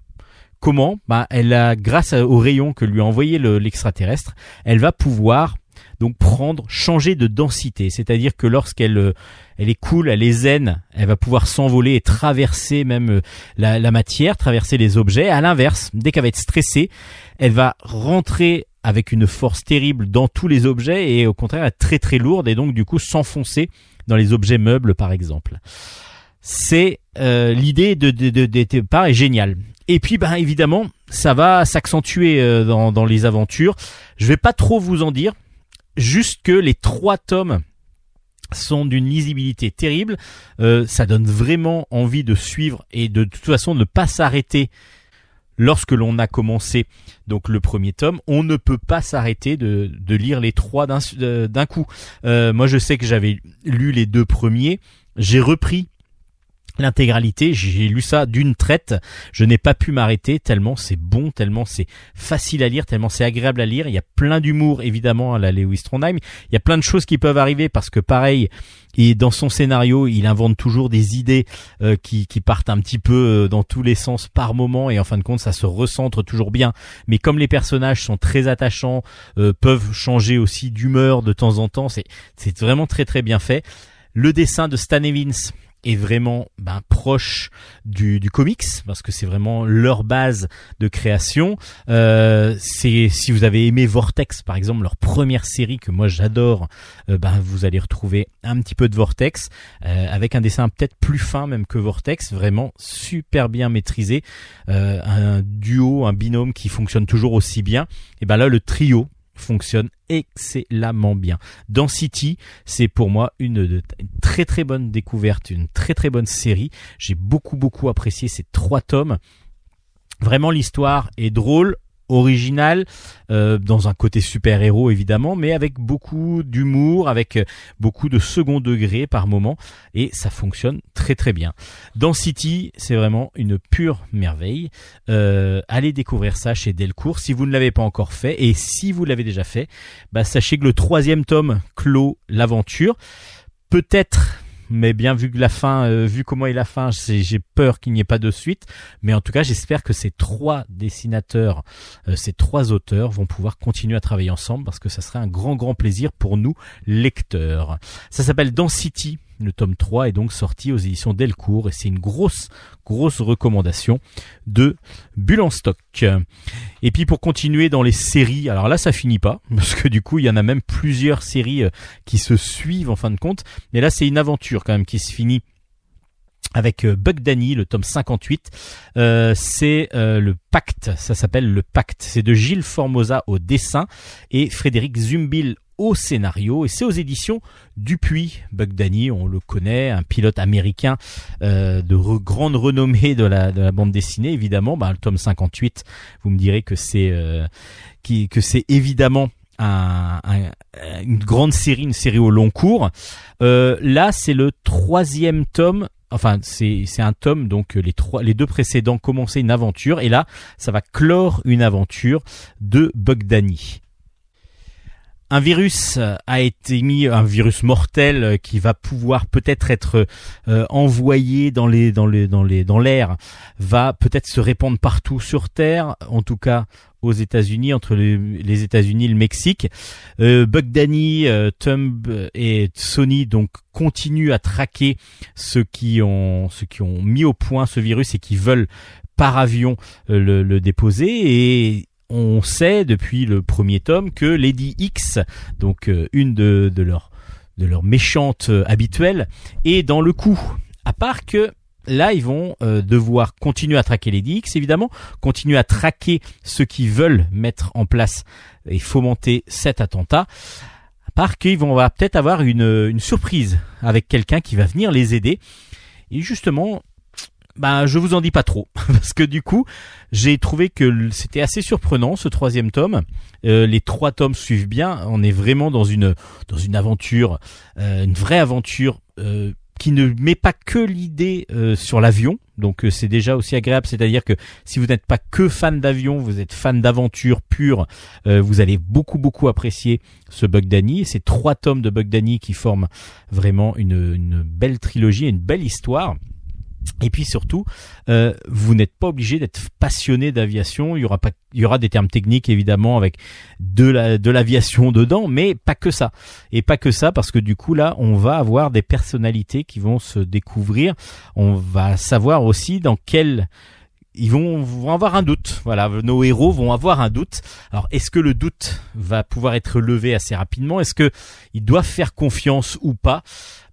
Comment? Bah, elle a, grâce au rayon que lui a envoyé l'extraterrestre, elle va pouvoir donc prendre, changer de densité. C'est-à-dire que lorsqu'elle euh, elle est cool, elle est zen, elle va pouvoir s'envoler et traverser même euh, la, la matière, traverser les objets. À l'inverse, dès qu'elle va être stressée, elle va rentrer avec une force terrible dans tous les objets et au contraire être très très lourde et donc du coup s'enfoncer dans les objets meubles par exemple. C'est euh, l'idée de, de, de, de est géniale. Et puis ben évidemment ça va s'accentuer dans, dans les aventures. Je vais pas trop vous en dire juste que les trois tomes sont d'une lisibilité terrible. Euh, ça donne vraiment envie de suivre et de, toute façon ne pas s'arrêter lorsque l'on a commencé donc le premier tome. On ne peut pas s'arrêter de, de, lire les trois d'un coup. Euh, moi je sais que j'avais lu les deux premiers. J'ai repris l'intégralité. J'ai lu ça d'une traite. Je n'ai pas pu m'arrêter tellement c'est bon, tellement c'est facile à lire, tellement c'est agréable à lire. Il y a plein d'humour évidemment à la Lewis Trondheim. Il y a plein de choses qui peuvent arriver parce que pareil, et dans son scénario, il invente toujours des idées euh, qui, qui, partent un petit peu euh, dans tous les sens par moment et en fin de compte, ça se recentre toujours bien. Mais comme les personnages sont très attachants, euh, peuvent changer aussi d'humeur de temps en temps, c'est c'est vraiment très très bien fait. Le dessin de Stan Evans, est vraiment ben, proche du, comics parce que c'est vraiment leur base de création. Euh, c'est si vous avez aimé Vortex par exemple leur première série que moi j'adore, euh, ben vous allez retrouver un petit peu de Vortex euh, avec un dessin peut-être plus fin même que Vortex, vraiment super bien maîtrisé, un duo, un binôme qui fonctionne toujours aussi bien. Et ben là le trio fonctionne excellemment bien. Density, c'est pour moi une, très très bonne découverte, une très très bonne série. J'ai beaucoup beaucoup apprécié ces trois tomes. Vraiment l'histoire est drôle, original, euh, dans un côté super-héros évidemment, mais avec beaucoup d'humour, avec euh, beaucoup de second degré par moment, et ça fonctionne très très bien. Dans City, c'est vraiment une pure merveille. Euh, allez découvrir ça chez Delcourt si vous ne l'avez pas encore fait, et si vous l'avez déjà fait, bah, sachez que le troisième tome clôt l'aventure. Peut-être mais bien vu que la fin, euh, vu comment est la fin, j'ai peur qu'il n'y ait pas de suite. Mais en tout cas, j'espère que ces trois dessinateurs, euh, ces trois auteurs vont pouvoir continuer à travailler ensemble parce que ça serait un grand grand plaisir pour nous lecteurs. Ça s'appelle Density le tome 3 est donc sorti aux éditions Delcourt et c'est une grosse, grosse recommandation de Bulle en stock. Et puis pour continuer dans les séries, alors là ça finit pas, parce que du coup il y en a même plusieurs séries euh, qui se suivent en fin de compte, mais là c'est une aventure quand même qui se finit avec euh, Buck Danny, le tome 58. Euh, c'est le Pacte, ça s'appelle le Pacte. C'est de Gilles Formosa au dessin et Frédéric Zumbil au scénario et c'est aux éditions Dupuis. Buck Danny, on le connaît, un pilote américain euh, de grande renommée de la, de la bande dessinée évidemment. Bah, le tome 58, vous me direz que c'est euh, que c'est évidemment un, une grande série, une série au long cours. Euh, là, c'est le troisième tome enfin c'est c'est un tome donc les trois les deux précédents commençaient une aventure et là ça va clore une aventure de Bogdani. Un virus a été mis, un virus mortel qui va pouvoir peut-être être, euh, envoyé dans les dans les dans les dans l'air, va peut-être se répandre partout sur Terre, en tout cas aux États-Unis, entre les, États-Unis et le Mexique. Euh, euh, Tumb et Sony donc continuent à traquer ceux qui ont ceux qui ont mis au point ce virus et qui veulent par avion euh, le, le, déposer et on sait depuis le premier tome que Lady X, donc euh, une de, leurs de leurs méchantes habituelles, est dans le coup. À part que là, ils vont euh, devoir continuer à traquer les DX, évidemment, continuer à traquer ceux qui veulent mettre en place et fomenter cet attentat. À part qu'ils vont peut-être avoir une surprise avec quelqu'un qui va venir les aider. Et justement, bah, je vous en dis pas trop parce que du coup, j'ai trouvé que c'était assez surprenant ce troisième tome. Euh, les trois tomes suivent bien. On est vraiment dans une dans une aventure, euh, une vraie aventure qui ne met pas que l'idée euh, sur l'avion. Donc euh, c'est déjà aussi agréable, c'est-à-dire que si vous n'êtes pas que fan d'avion, vous êtes fan d'aventure pure, euh, vous allez beaucoup beaucoup apprécier ce Bugdani. Ces trois tomes de Bugdani qui forment vraiment une, une belle trilogie, une belle histoire. Et puis surtout, euh, vous n'êtes pas obligé d'être passionné d'aviation. Il y aura pas, il y aura des termes techniques évidemment avec de la de l'aviation dedans, mais pas que ça. Et pas que ça parce que du coup là, on va avoir des personnalités qui vont se découvrir. On va savoir aussi dans quel ils vont, vont, avoir un doute. Voilà, nos héros vont avoir un doute. Alors, est-ce que le doute va pouvoir être levé assez rapidement? Est-ce que ils doivent faire confiance ou pas?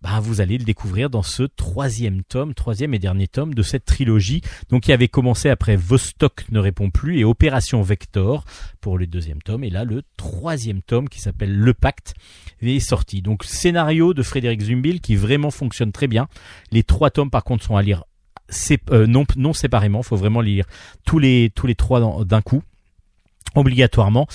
Ben, vous allez le découvrir dans ce troisième tome, troisième et dernier tome de cette trilogie. Donc, qui avait commencé après Vostok ne répond plus et Opération Vector pour le deuxième tome. Et là, le troisième tome qui s'appelle Le Pacte est sorti. Donc, scénario de Frédéric Zumbil qui vraiment fonctionne très bien. Les trois tomes, par contre, sont à lire euh, non, non séparément. Faut vraiment lire tous les tous les trois d'un coup obligatoirement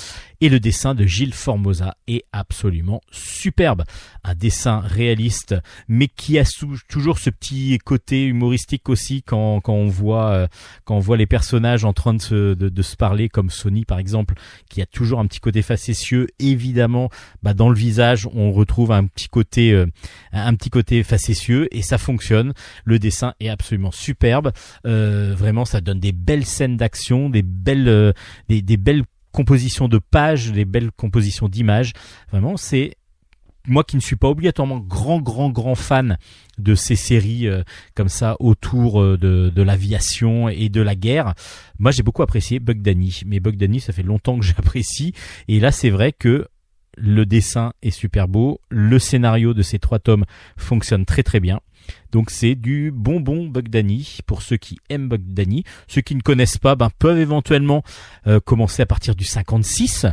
et le dessin de Gilles Formosa est absolument superbe. Un dessin réaliste mais qui a toujours ce petit côté humoristique aussi quand, quand on voit euh, quand on voit les personnages en train de se, de, se parler comme Sony par exemple qui a toujours un petit côté facétieux évidemment bah, dans le visage on retrouve un petit côté euh, un petit côté facétieux et ça fonctionne. Le dessin est absolument superbe. Euh, vraiment ça donne des belles scènes d'action, des belles des, des belles compositions de pages, les belles compositions d'images. Vraiment, c'est moi qui ne suis pas obligatoirement grand grand grand fan de ces séries euh, comme ça autour euh, de, de l'aviation et de la guerre, moi j'ai beaucoup apprécié Bug Danny. Mais Bug Danny, ça fait longtemps que j'apprécie. Et là, c'est vrai que le dessin est super beau, le scénario de ces trois tomes fonctionne très très bien. Donc c'est du bonbon Bugdani pour ceux qui aiment Bugdani. Ceux qui ne connaissent pas ben, peuvent éventuellement euh, commencer à partir du 56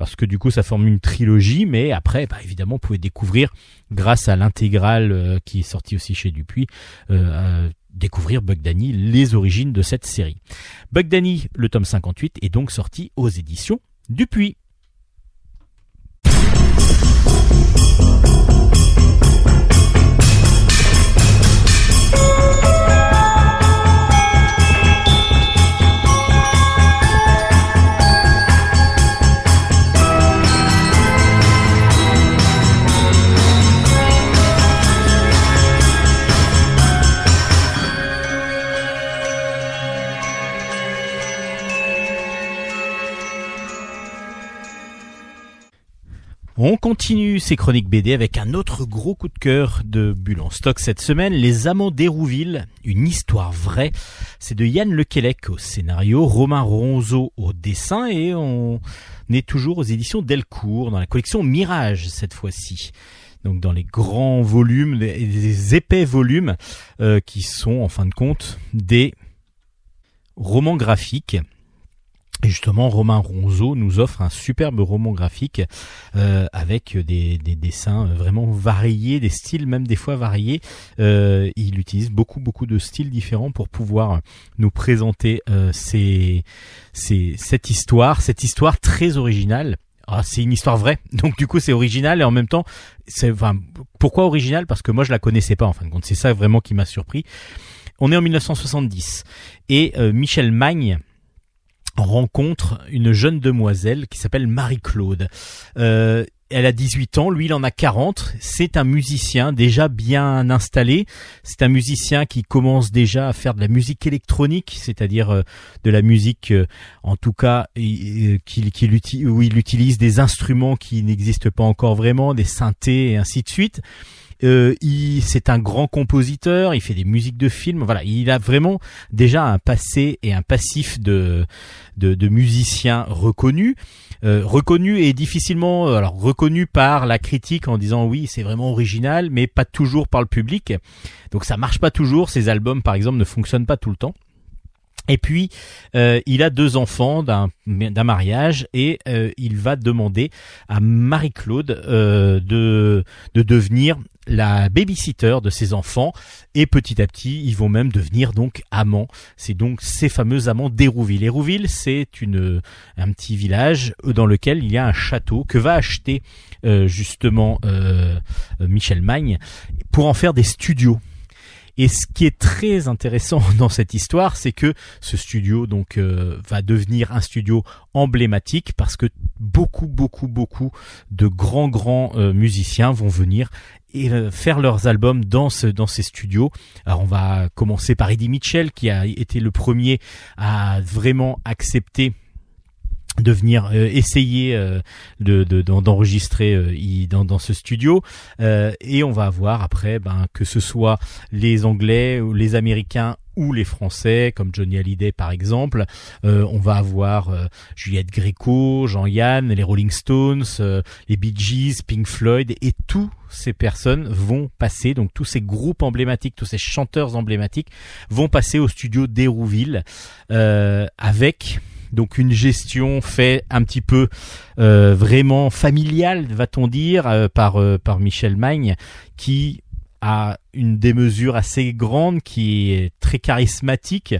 parce que du coup ça forme une trilogie. Mais après, ben, évidemment, vous pouvez découvrir grâce à l'intégrale euh, qui est sortie aussi chez Dupuis. Euh, découvrir Bugdani, les origines de cette série. Bugdani, le tome 58, est donc sorti aux éditions Dupuis. On continue ces chroniques BD avec un autre gros coup de cœur de Bulle stock cette semaine, Les Amants d'Hérouville, une histoire vraie. C'est de Yann Lequelec au scénario, Romain Ronzeau au dessin et on est toujours aux éditions Delcourt dans la collection Mirage cette fois-ci donc dans les grands volumes, des épais volumes euh, qui sont en fin de compte des romans graphiques et justement, Romain Ronzeau nous offre un superbe roman graphique euh, avec des, dessins vraiment variés, des styles même des fois variés. Euh, il utilise beaucoup beaucoup de styles différents pour pouvoir nous présenter euh, cette histoire, cette histoire très originale ah, c'est une histoire vraie. Donc du coup, c'est original et en même temps, c'est enfin pourquoi original? Parce que moi, je la connaissais pas. En fin de compte, c'est ça vraiment qui m'a surpris. On est en 1970 et euh, Michel Magne rencontre une jeune demoiselle qui s'appelle Marie-Claude. Euh, elle a 18 ans, lui il en a 40. C'est un musicien déjà bien installé. C'est un musicien qui commence déjà à faire de la musique électronique, c'est-à-dire euh, de la musique, euh, en tout cas, euh, où il utilise des instruments qui n'existent pas encore vraiment, des synthés et ainsi de suite. Euh, il, c'est un grand compositeur, il fait des musiques de films. Voilà, il a vraiment déjà un passé et un passif de de, de musicien reconnu. Euh, reconnu et difficilement euh, alors reconnu par la critique en disant oui c'est vraiment original mais pas toujours par le public donc ça marche pas toujours ces albums par exemple ne fonctionnent pas tout le temps et puis, euh, il a deux enfants d'un mariage et il va demander à Marie-Claude de, de devenir la babysitter de ses enfants et petit à petit ils vont même devenir donc amants. C'est donc ces fameux amants d'Hérouville. Hérouville c'est une un petit village dans lequel il y a un château que va acheter euh, justement euh, Michel Magne pour en faire des studios. Et ce qui est très intéressant dans cette histoire, c'est que ce studio donc euh, va devenir un studio emblématique parce que beaucoup beaucoup beaucoup de grands grands musiciens vont venir et euh, faire leurs albums dans dans ces studios. Alors on va commencer par Eddie Mitchell qui a été le premier à vraiment accepter de venir euh, essayer euh, de d'enregistrer dans, dans ce studio et on va voir après ben que ce soit les anglais les américains ou les Français, comme Johnny Hallyday par exemple. Euh, on va avoir euh, Juliette Gréco, Jean-Yann, les Rolling Stones, euh, les Bee Gees, Pink Floyd, et tous ces personnes vont passer, donc tous ces groupes emblématiques, tous ces chanteurs emblématiques vont passer au studio d'Hérouville avec donc une gestion fait un petit peu vraiment familiale, va-t-on dire, par par Michel Magne, qui a une démesure assez grande, qui est très charismatique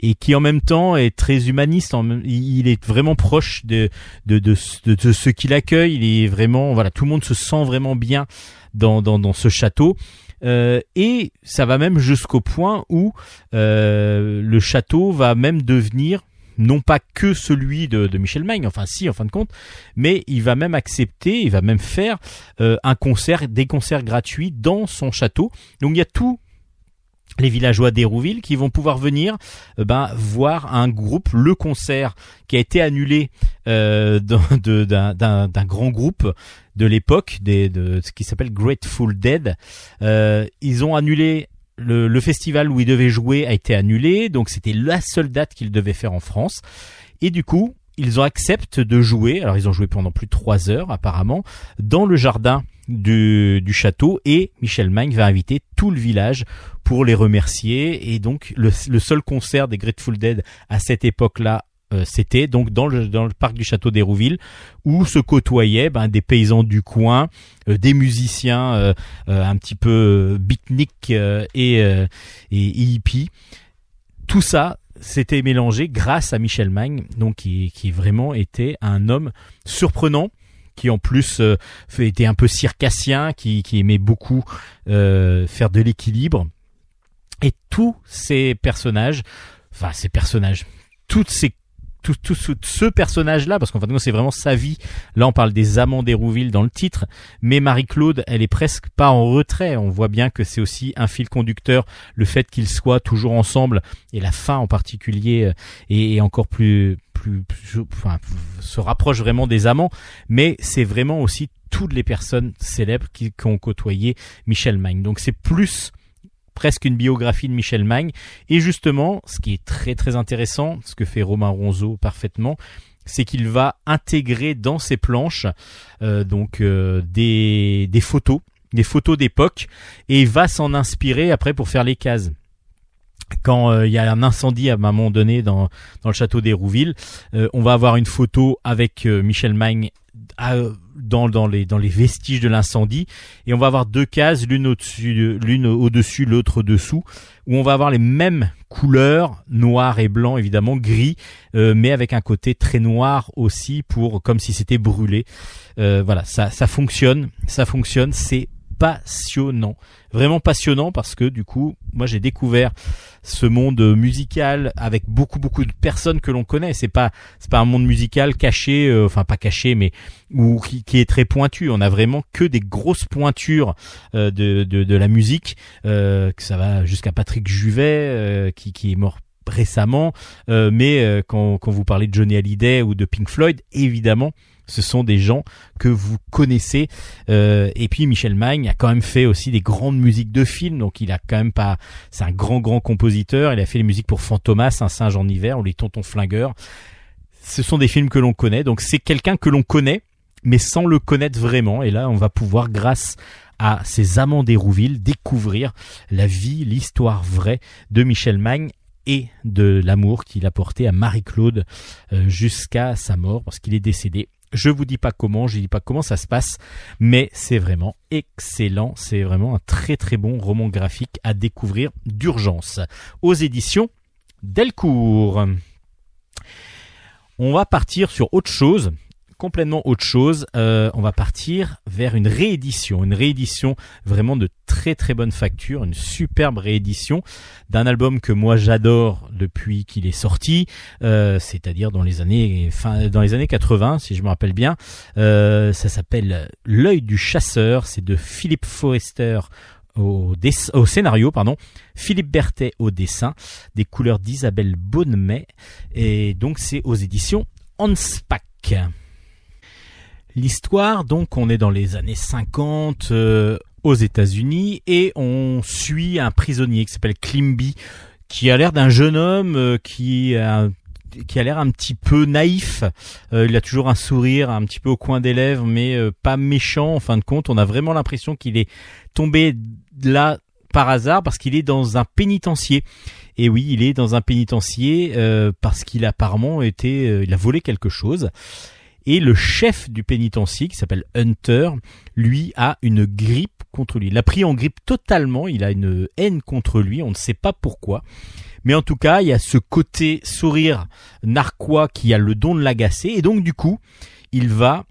et qui en même temps est très humaniste. Il est vraiment proche de de, ceux qui l'accueillent. Il est vraiment voilà, tout le monde se sent vraiment bien dans ce château. Euh, et ça va même jusqu'au point où euh, le château va même devenir non pas que celui de, Michel Magne, enfin si en fin de compte, mais il va même accepter, il va même faire euh, un concert, des concerts gratuits dans son château. Donc il y a tout les villageois d'Hérouville qui vont pouvoir venir euh, ben, voir un groupe, le concert qui a été annulé euh, d'un grand groupe de l'époque, de ce qui s'appelle Grateful Dead. ils ont annulé le, festival où il devait jouer a été annulé, donc c'était la seule date qu'il devait faire en France. Et du coup, ils ont accepté de jouer, alors ils ont joué pendant plus de trois heures apparemment, dans le jardin du, du château et Michel Magne va inviter tout le village pour les remercier et donc le, le seul concert des Grateful Dead à cette époque-là euh, c'était donc dans le, dans le parc du château d'Hérouville où se côtoyaient ben, des paysans du coin, euh, des musiciens euh, un petit peu beatnik et, et, hippie. Tout ça s'était mélangé grâce à Michel Magne, donc qui, qui vraiment était un homme surprenant qui en plus était un peu circassien, qui, qui aimait beaucoup faire de l'équilibre. Et tous ces personnages, enfin ces personnages, toutes ces tout, ce personnage-là, parce qu'en fait, c'est vraiment sa vie. Là, on parle des amants d'Hérouville dans le titre, mais Marie-Claude, elle est presque pas en retrait. On voit bien que c'est aussi un fil conducteur, le fait qu'ils soient toujours ensemble, et la fin en particulier est, encore plus, plus, enfin, se rapproche vraiment des amants, mais c'est vraiment aussi toutes les personnes célèbres qui, qui ont côtoyé Michel Magne. Donc c'est plus presque une biographie de Michel Magne. Et justement, ce qui est très très intéressant, ce que fait Romain Ronzeau parfaitement, c'est qu'il va intégrer dans ses planches euh, donc euh, des, des photos, des photos d'époque, et va s'en inspirer après pour faire les cases quand euh, il y a un incendie à un moment donné dans, dans le château d'Hérouville, on va avoir une photo avec Michel Magne dans, dans, les, dans les vestiges de l'incendie et on va avoir deux cases, l'une au-dessus, l'une au-dessus, l'autre dessous, où on va avoir les mêmes couleurs, noir et blanc évidemment, gris, euh, mais avec un côté très noir aussi pour comme si c'était brûlé. Euh, voilà, ça, ça fonctionne, ça fonctionne, c'est passionnant, vraiment passionnant parce que du coup, moi j'ai découvert ce monde musical avec beaucoup beaucoup de personnes que l'on connaît. C'est pas c'est pas un monde musical caché, euh, enfin pas caché, mais ou qui, est très pointu. On a vraiment que des grosses pointures euh, de, de, de la musique, euh, que ça va jusqu'à Patrick Juvet qui qui est mort récemment, mais quand, quand vous parlez de Johnny Hallyday ou de Pink Floyd, évidemment, ce sont des gens que vous connaissez. Euh, et puis Michel Magne a quand même fait aussi des grandes musiques de films, donc il a quand même pas. C'est un grand grand compositeur. Il a fait les musiques pour Fantomas, Un singe en hiver ou Les Tontons flingueurs. Ce sont des films que l'on connaît, donc c'est quelqu'un que l'on connaît, mais sans le connaître vraiment. Et là, on va pouvoir, grâce à ces amants d'Hérouville, découvrir la vie, l'histoire vraie de Michel Magne et de l'amour qu'il a porté à Marie-Claude euh, jusqu'à sa mort, parce qu'il est décédé je vous dis pas comment, je dis pas comment ça se passe, mais c'est vraiment excellent. C'est vraiment un très très bon roman graphique à découvrir d'urgence aux éditions Delcourt. On va partir sur autre chose complètement autre chose. Euh, on va partir vers une réédition, une réédition vraiment de très très bonne facture, une superbe réédition d'un album que moi j'adore depuis qu'il est sorti, euh, c'est-à-dire dans les années fin, dans les années 80 si je me rappelle bien. Euh, ça s'appelle L'œil du chasseur, c'est de Philippe Forrester au, au, scénario, pardon, Philippe Berthet au dessin, des couleurs d'Isabelle Bonnemet, et donc c'est aux éditions Hanspach. L'histoire, donc, on est dans les années 50 euh, aux États-Unis et on suit un prisonnier qui s'appelle Klimby, qui a l'air d'un jeune homme euh, qui a qui a l'air un petit peu naïf. Euh, il a toujours un sourire un petit peu au coin des lèvres, mais pas méchant. En fin de compte, on a vraiment l'impression qu'il est tombé là par hasard parce qu'il est dans un pénitencier. Et oui, il est dans un pénitencier parce qu'il a apparemment été, il a volé quelque chose. Et le chef du pénitencier, qui s'appelle Hunter, lui a une grippe contre lui. Il l'a pris en grippe totalement, il a une haine contre lui, on ne sait pas pourquoi. Mais en tout cas, il y a ce côté sourire narquois qui a le don de l'agacer. Et donc du coup, il va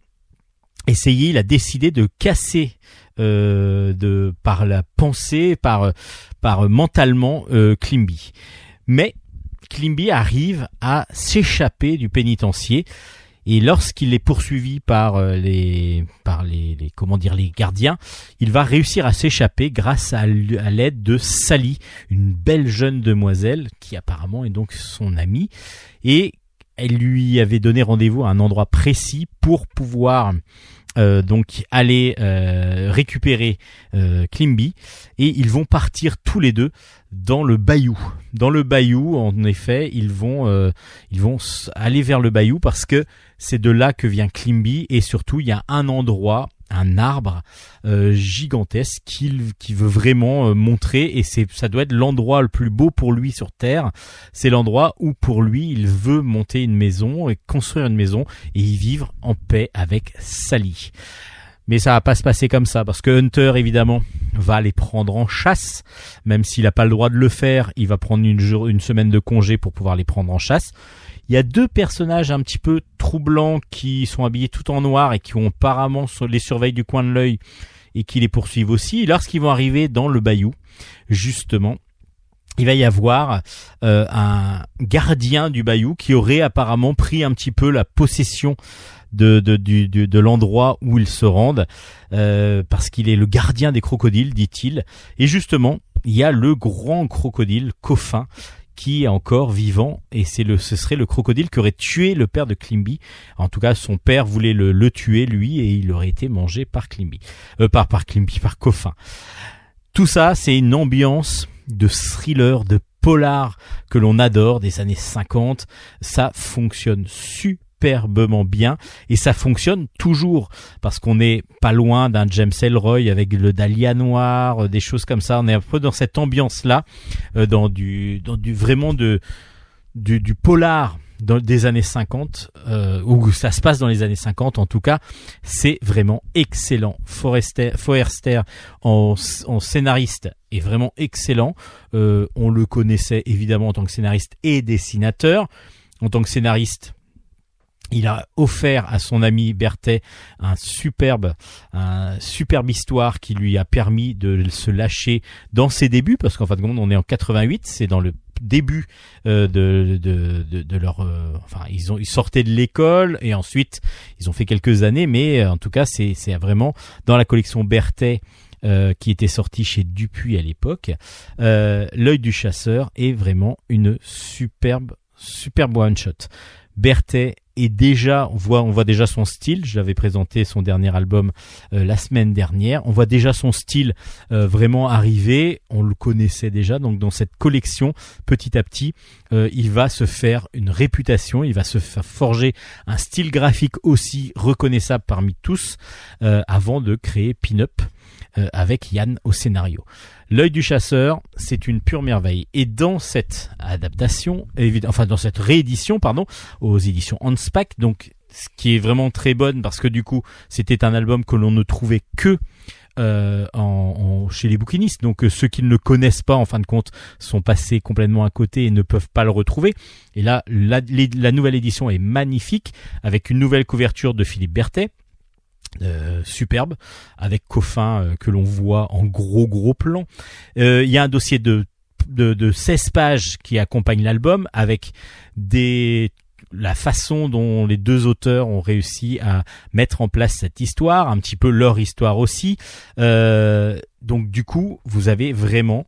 essayer, il a décidé de casser euh, de, par la pensée, par, par mentalement euh, Klimby. Mais Klimby arrive à s'échapper du pénitencier et lorsqu'il est poursuivi par euh, les par les, comment dire les gardiens, il va réussir à s'échapper grâce à, l'aide de Sally, une belle jeune demoiselle qui apparemment est donc son amie. Et elle lui avait donné rendez-vous à un endroit précis pour pouvoir euh, donc aller euh, récupérer euh, Klimby et ils vont partir tous les deux dans le bayou. Dans le bayou, en effet, ils vont euh, ils vont aller vers le bayou parce que c'est de là que vient Klimby et surtout il y a un endroit un arbre euh, gigantesque qu'il qui veut vraiment euh, montrer et c'est ça doit être l'endroit le plus beau pour lui sur terre c'est l'endroit où pour lui il veut monter une maison et construire une maison et y vivre en paix avec Sally mais ça va pas se passer comme ça parce que Hunter évidemment va les prendre en chasse même s'il n'a pas le droit de le faire il va prendre une, semaine de congé pour pouvoir les prendre en chasse il y a deux personnages un petit peu troublants qui sont habillés tout en noir et qui ont apparemment les surveillent du coin de l'œil et qui les poursuivent aussi. lorsqu'ils vont arriver dans le bayou, justement, il va y avoir euh, un gardien du bayou qui aurait apparemment pris un petit peu la possession de, de, de, l'endroit où ils se rendent, euh, parce qu'il est le gardien des crocodiles, dit-il. Et justement, il y a le grand crocodile Coffin qui est encore vivant et c'est le ce serait le crocodile qui aurait tué le père de Klimby. En tout cas, son père voulait le, le tuer lui et il aurait été mangé par Klimby, euh, par par Klimby, par Coffin. Tout ça, c'est une ambiance de thriller, de polar que l'on adore des années 50. Ça fonctionne super superbement bien et ça fonctionne toujours parce qu'on n'est pas loin d'un James Elroy avec le Dahlia noir, euh, des choses comme ça. On est un peu dans cette ambiance là, euh, dans du, dans du vraiment de du, polar des années 50, euh, ou ça se passe dans les années 50 en tout cas, c'est vraiment excellent. Forester, Forester en, en scénariste est vraiment excellent. Euh, on le connaissait évidemment en tant que scénariste et dessinateur. En tant que scénariste, il a offert à son ami Berthet un superbe, un superbe histoire qui lui a permis de se lâcher dans ses débuts, parce qu'en fin de compte, on est en 88, c'est dans le début euh, de, de, de, leur, euh, enfin, ils ont, ils sortaient de l'école et ensuite ils ont fait quelques années, mais euh, en tout cas, c'est, c'est vraiment dans la collection Berthet. qui était sorti chez Dupuis à l'époque, l'œil du chasseur est vraiment une superbe, superbe one shot. Berthet et déjà on voit on voit déjà son style. Je l'avais présenté son dernier album euh, la semaine dernière. On voit déjà son style euh, vraiment arriver. On le connaissait déjà. Donc dans cette collection petit à petit euh, il va se faire une réputation. Il va se faire forger un style graphique aussi reconnaissable parmi tous avant de créer Pin-Up avec Yann au scénario L'œil du chasseur, c'est une pure merveille. Et dans cette adaptation, enfin dans cette réédition, pardon, aux éditions Hanspach, donc ce qui est vraiment très bonne parce que du coup, c'était un album que l'on ne trouvait que euh, en, chez les bouquinistes. Donc euh, ceux qui ne le connaissent pas, en fin de compte, sont passés complètement à côté et ne peuvent pas le retrouver. Et là, la, la nouvelle édition est magnifique avec une nouvelle couverture de Philippe Berthet euh, superbe avec Coffin euh, que l'on voit en gros gros plan. Euh, il y a un dossier de, de, de 16 pages qui accompagne l'album avec des la façon dont les deux auteurs ont réussi à mettre en place cette histoire, un petit peu leur histoire aussi. donc du coup, vous avez vraiment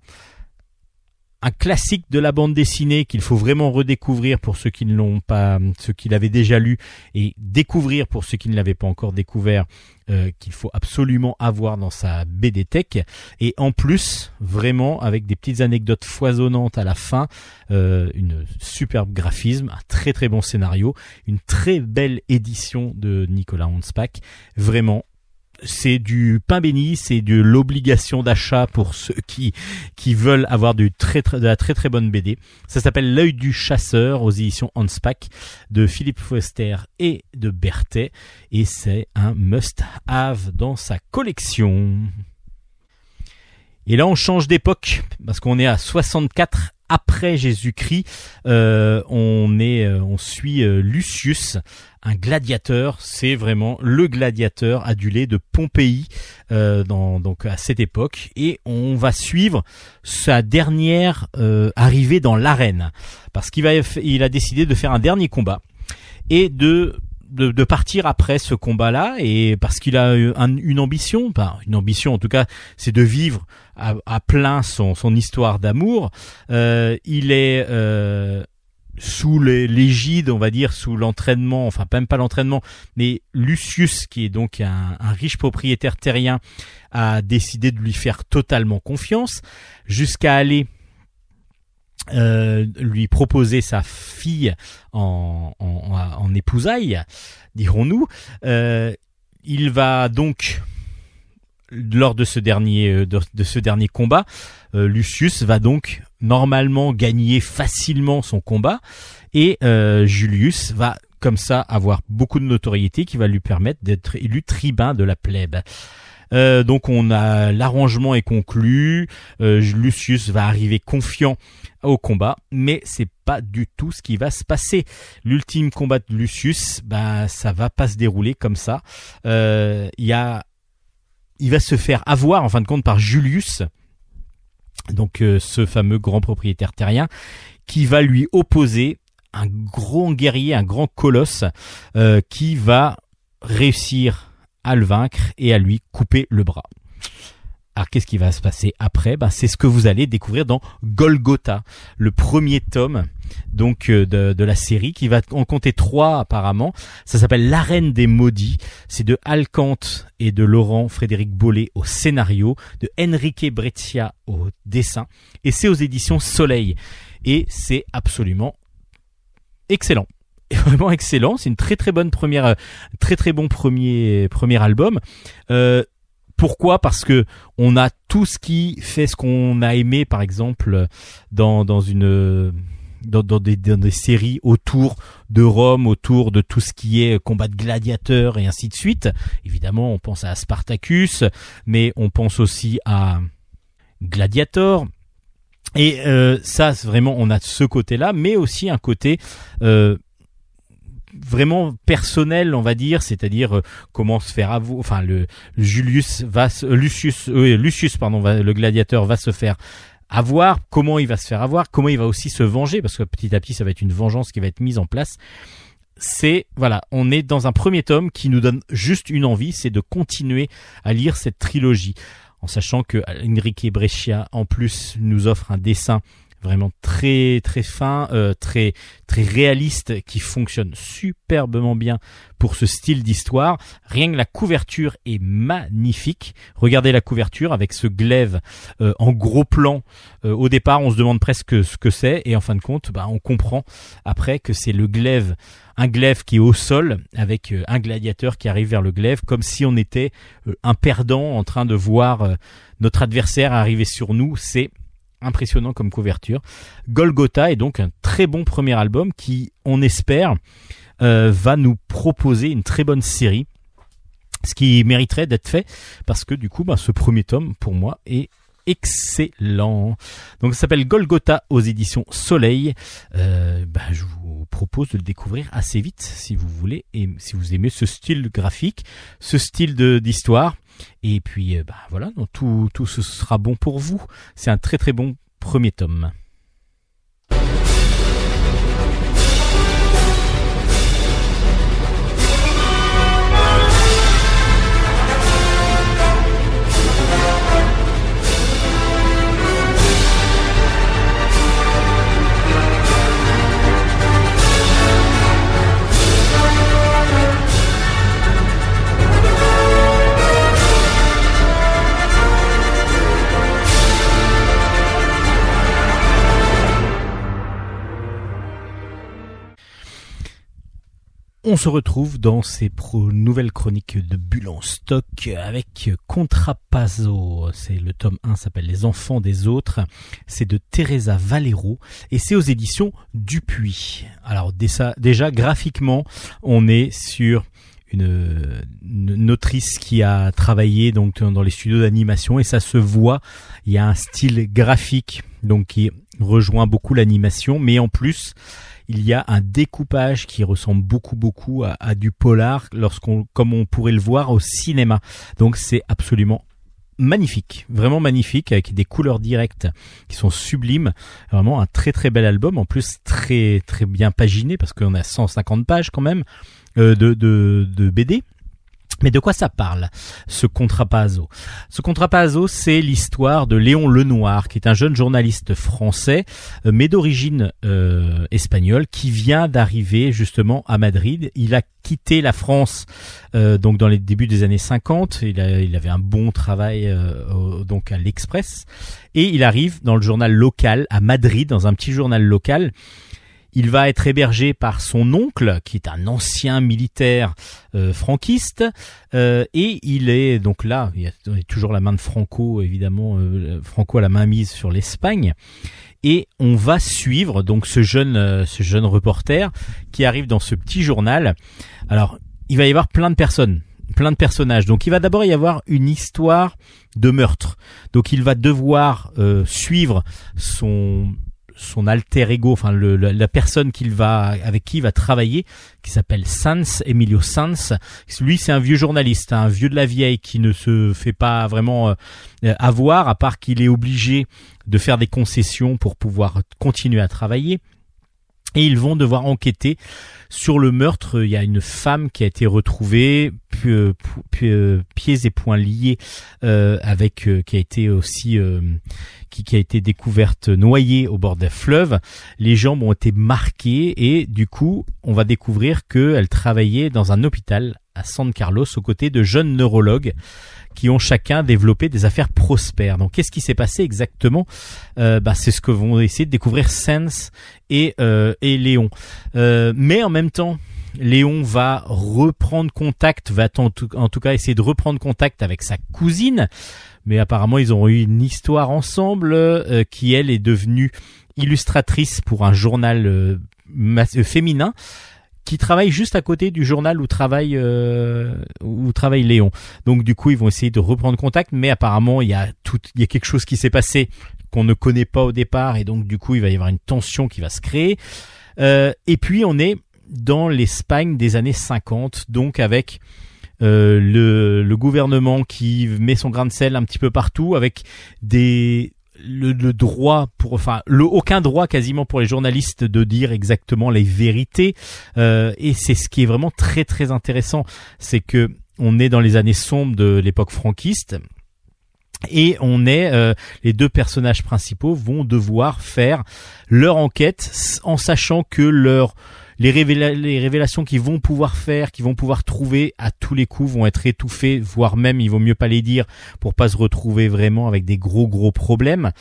un classique de la bande dessinée qu'il faut vraiment redécouvrir pour ceux qui ne l'ont pas, ceux qui l'avaient déjà lu, et découvrir pour ceux qui ne l'avaient pas encore découvert, euh, qu'il faut absolument avoir dans sa BD Tech. Et en plus, vraiment avec des petites anecdotes foisonnantes à la fin, euh, une superbe graphisme, un très très bon scénario, une très belle édition de Nicolas Hanspach. Vraiment, c'est du pain béni, c'est de l'obligation d'achat pour ceux qui qui veulent avoir très, de la très très bonne BD. Ça s'appelle L'œil du chasseur aux éditions Hanspach de Philippe Foster et de Berthet et c'est un must-have dans sa collection. Et là on change d'époque parce qu'on est à 64 après Jésus-Christ, euh, on est, euh, on suit euh, Lucius, un gladiateur. C'est vraiment le gladiateur adulé de Pompéi dans, donc à cette époque, et on va suivre sa dernière arrivée dans l'arène, parce qu'il a décidé de faire un dernier combat et de partir après ce combat-là et parce qu'il a une ambition, ben, une ambition en tout cas, c'est de vivre à, plein son, histoire d'amour. Euh, il est euh, sous l'égide, on va dire, sous l'entraînement, enfin même pas l'entraînement, mais Lucius, qui est donc un, riche propriétaire terrien, a décidé de lui faire totalement confiance, jusqu'à aller euh, lui proposer sa fille en, en, épousaille, dirons-nous. Euh, il va donc lors de ce dernier euh, de, ce dernier combat, Lucius va donc normalement gagner facilement son combat et Julius va comme ça avoir beaucoup de notoriété qui va lui permettre d'être élu tribun de la plèbe. Euh, donc on a l'arrangement est conclu. Euh, Lucius va arriver confiant au combat, mais c'est pas du tout ce qui va se passer. L'ultime combat de Lucius, bah ça va pas se dérouler comme ça. Euh, il va se faire avoir en fin de compte par Julius, donc ce fameux grand propriétaire terrien, qui va lui opposer un grand guerrier, un grand colosse, qui va réussir à le vaincre et à lui couper le bras. Alors qu'est-ce qui va se passer après? Ben, C'est ce que vous allez découvrir dans Golgotha, le premier tome donc euh, de, la série qui va en compter trois apparemment. Ça s'appelle L'arène des maudits. C'est de Alcante et de Laurent Frédéric Bollet au scénario, de Enrique Breccia au dessin et c'est aux éditions Soleil. Et c'est absolument excellent vraiment excellent. C'est une très très bonne première, euh, très très bon premier premier album. Euh, pourquoi? Parce que on a tout ce qui fait ce qu'on a aimé, par exemple, dans dans une dans, des, dans des séries autour de Rome, autour de tout ce qui est combat de gladiateurs et ainsi de suite. Évidemment, on pense à Spartacus, mais on pense aussi à Gladiator. Et euh, ça, vraiment, on a ce côté-là, mais aussi un côté euh, vraiment personnel, on va dire, c'est-à-dire euh, comment se faire avouer, enfin le, Julius va, se- Lucius, euh, Lucius, pardon, va- le gladiateur va se faire avoir, comment il va se faire avoir, comment il va aussi se venger, parce que petit à petit, ça va être une vengeance qui va être mise en place. C'est voilà, on est dans un premier tome qui nous donne juste une envie, c'est de continuer à lire cette trilogie, en sachant que Enrique Brescia en plus nous offre un dessin vraiment très très fin, euh, très très réaliste, qui fonctionne superbement bien pour ce style d'histoire. Rien que la couverture est magnifique. Regardez la couverture avec ce glaive euh, en gros plan. Euh, au départ, on se demande presque ce que c'est, et en fin de compte, bah, on comprend après que c'est le glaive, un glaive qui est au sol avec un gladiateur qui arrive vers le glaive, comme si on était un perdant en train de voir notre adversaire arriver sur nous. C'est impressionnant comme couverture. Golgotha est donc un très bon premier album qui, on espère, euh, va nous proposer une très bonne série. Ce qui mériterait d'être fait parce que du coup, bah, ce premier tome, pour moi, est excellent. Donc ça s'appelle Golgotha aux éditions Soleil. Euh, bah, je vous propose de le découvrir assez vite si vous voulez et si vous aimez ce style graphique, ce style d'histoire. Et puis euh, bah, voilà, tout, tout ce sera bon pour vous. C'est un très très bon premier tome. On se retrouve dans ces pro- nouvelles chroniques de Bulle en stock avec Contrapasso. C'est le tome 1 s'appelle Les enfants des autres. C'est de Teresa Valero et c'est aux éditions Dupuis. Alors déjà, déjà graphiquement, on est sur une, une autrice qui a travaillé donc dans les studios d'animation et ça se voit. Il y a un style graphique donc qui rejoint beaucoup l'animation, mais en plus il y a un découpage qui ressemble beaucoup beaucoup à, du polar lorsqu'on comme on pourrait le voir au cinéma. Donc c'est absolument magnifique, vraiment magnifique avec des couleurs directes qui sont sublimes. Vraiment un très très bel album en plus très très bien paginé parce qu'on a 150 pages quand même euh, de, de de BD. Mais de quoi ça parle, ce Contrapasso Ce Contrapasso, c'est l'histoire de Léon Lenoir, qui est un jeune journaliste français, euh, mais d'origine euh, espagnole, qui vient d'arriver justement à Madrid. Il a quitté la France euh, donc dans les débuts des années 50. Il, avait un bon travail donc à l'Express, et il arrive dans le journal local à Madrid, dans un petit journal local. Il va être hébergé par son oncle, qui est un ancien militaire euh, franquiste, euh, et il est donc là, il y a toujours la main de Franco, évidemment, euh, Franco a la main mise sur l'Espagne, et on va suivre donc ce jeune, ce jeune reporter qui arrive dans ce petit journal. Alors, il va y avoir plein de personnes, plein de personnages. Donc, il va d'abord y avoir une histoire de meurtre. Donc, il va devoir suivre son son alter ego, enfin le, la, la personne qu'il va avec qui il va travailler, qui s'appelle Sans, Emilio Sans. Lui, c'est un vieux journaliste, un vieux de la vieille qui ne se fait pas vraiment euh, avoir, à part qu'il est obligé de faire des concessions pour pouvoir continuer à travailler. Et ils vont devoir enquêter sur le meurtre. Il y a une femme qui a été retrouvée, euh, euh, pieds et poings liés, euh, avec euh, qui a été aussi euh, qui, a été découverte noyée au bord d'un fleuve. Les jambes ont été marquées et du coup, on va découvrir qu'elle travaillait dans un hôpital à San Carlos aux côtés de jeunes neurologues qui ont chacun développé des affaires prospères. Donc, qu'est-ce qui s'est passé exactement? Euh, bah, C'est ce que vont essayer de découvrir Sens et, euh, Léon. Euh, mais en même temps, Léon va reprendre contact, va en tout, en tout cas essayer de reprendre contact avec sa cousine, mais apparemment ils ont eu une histoire ensemble euh, qui elle est devenue illustratrice pour un journal euh, euh, féminin qui travaille juste à côté du journal où travaille euh, où travaille Léon. Donc du coup, ils vont essayer de reprendre contact, mais apparemment, il y a tout, il y a quelque chose qui s'est passé qu'on ne connaît pas au départ, et donc du coup, il va y avoir une tension qui va se créer. Euh, et puis, on est dans l'Espagne des années 50, donc avec euh, le, le gouvernement qui met son grain de sel un petit peu partout, avec des le, le droit pour enfin le aucun droit quasiment pour les journalistes de dire exactement les vérités. Euh, et c'est ce qui est vraiment très très intéressant. C'est que on est dans les années sombres de l'époque franquiste et on est euh, les deux personnages principaux vont devoir faire leur enquête en sachant que leur les, révéla- les révélations qu'ils vont pouvoir faire, qu'ils vont pouvoir trouver à tous les coups vont être étouffées, voire même il vaut mieux pas les dire pour pas se retrouver vraiment avec des gros gros problèmes.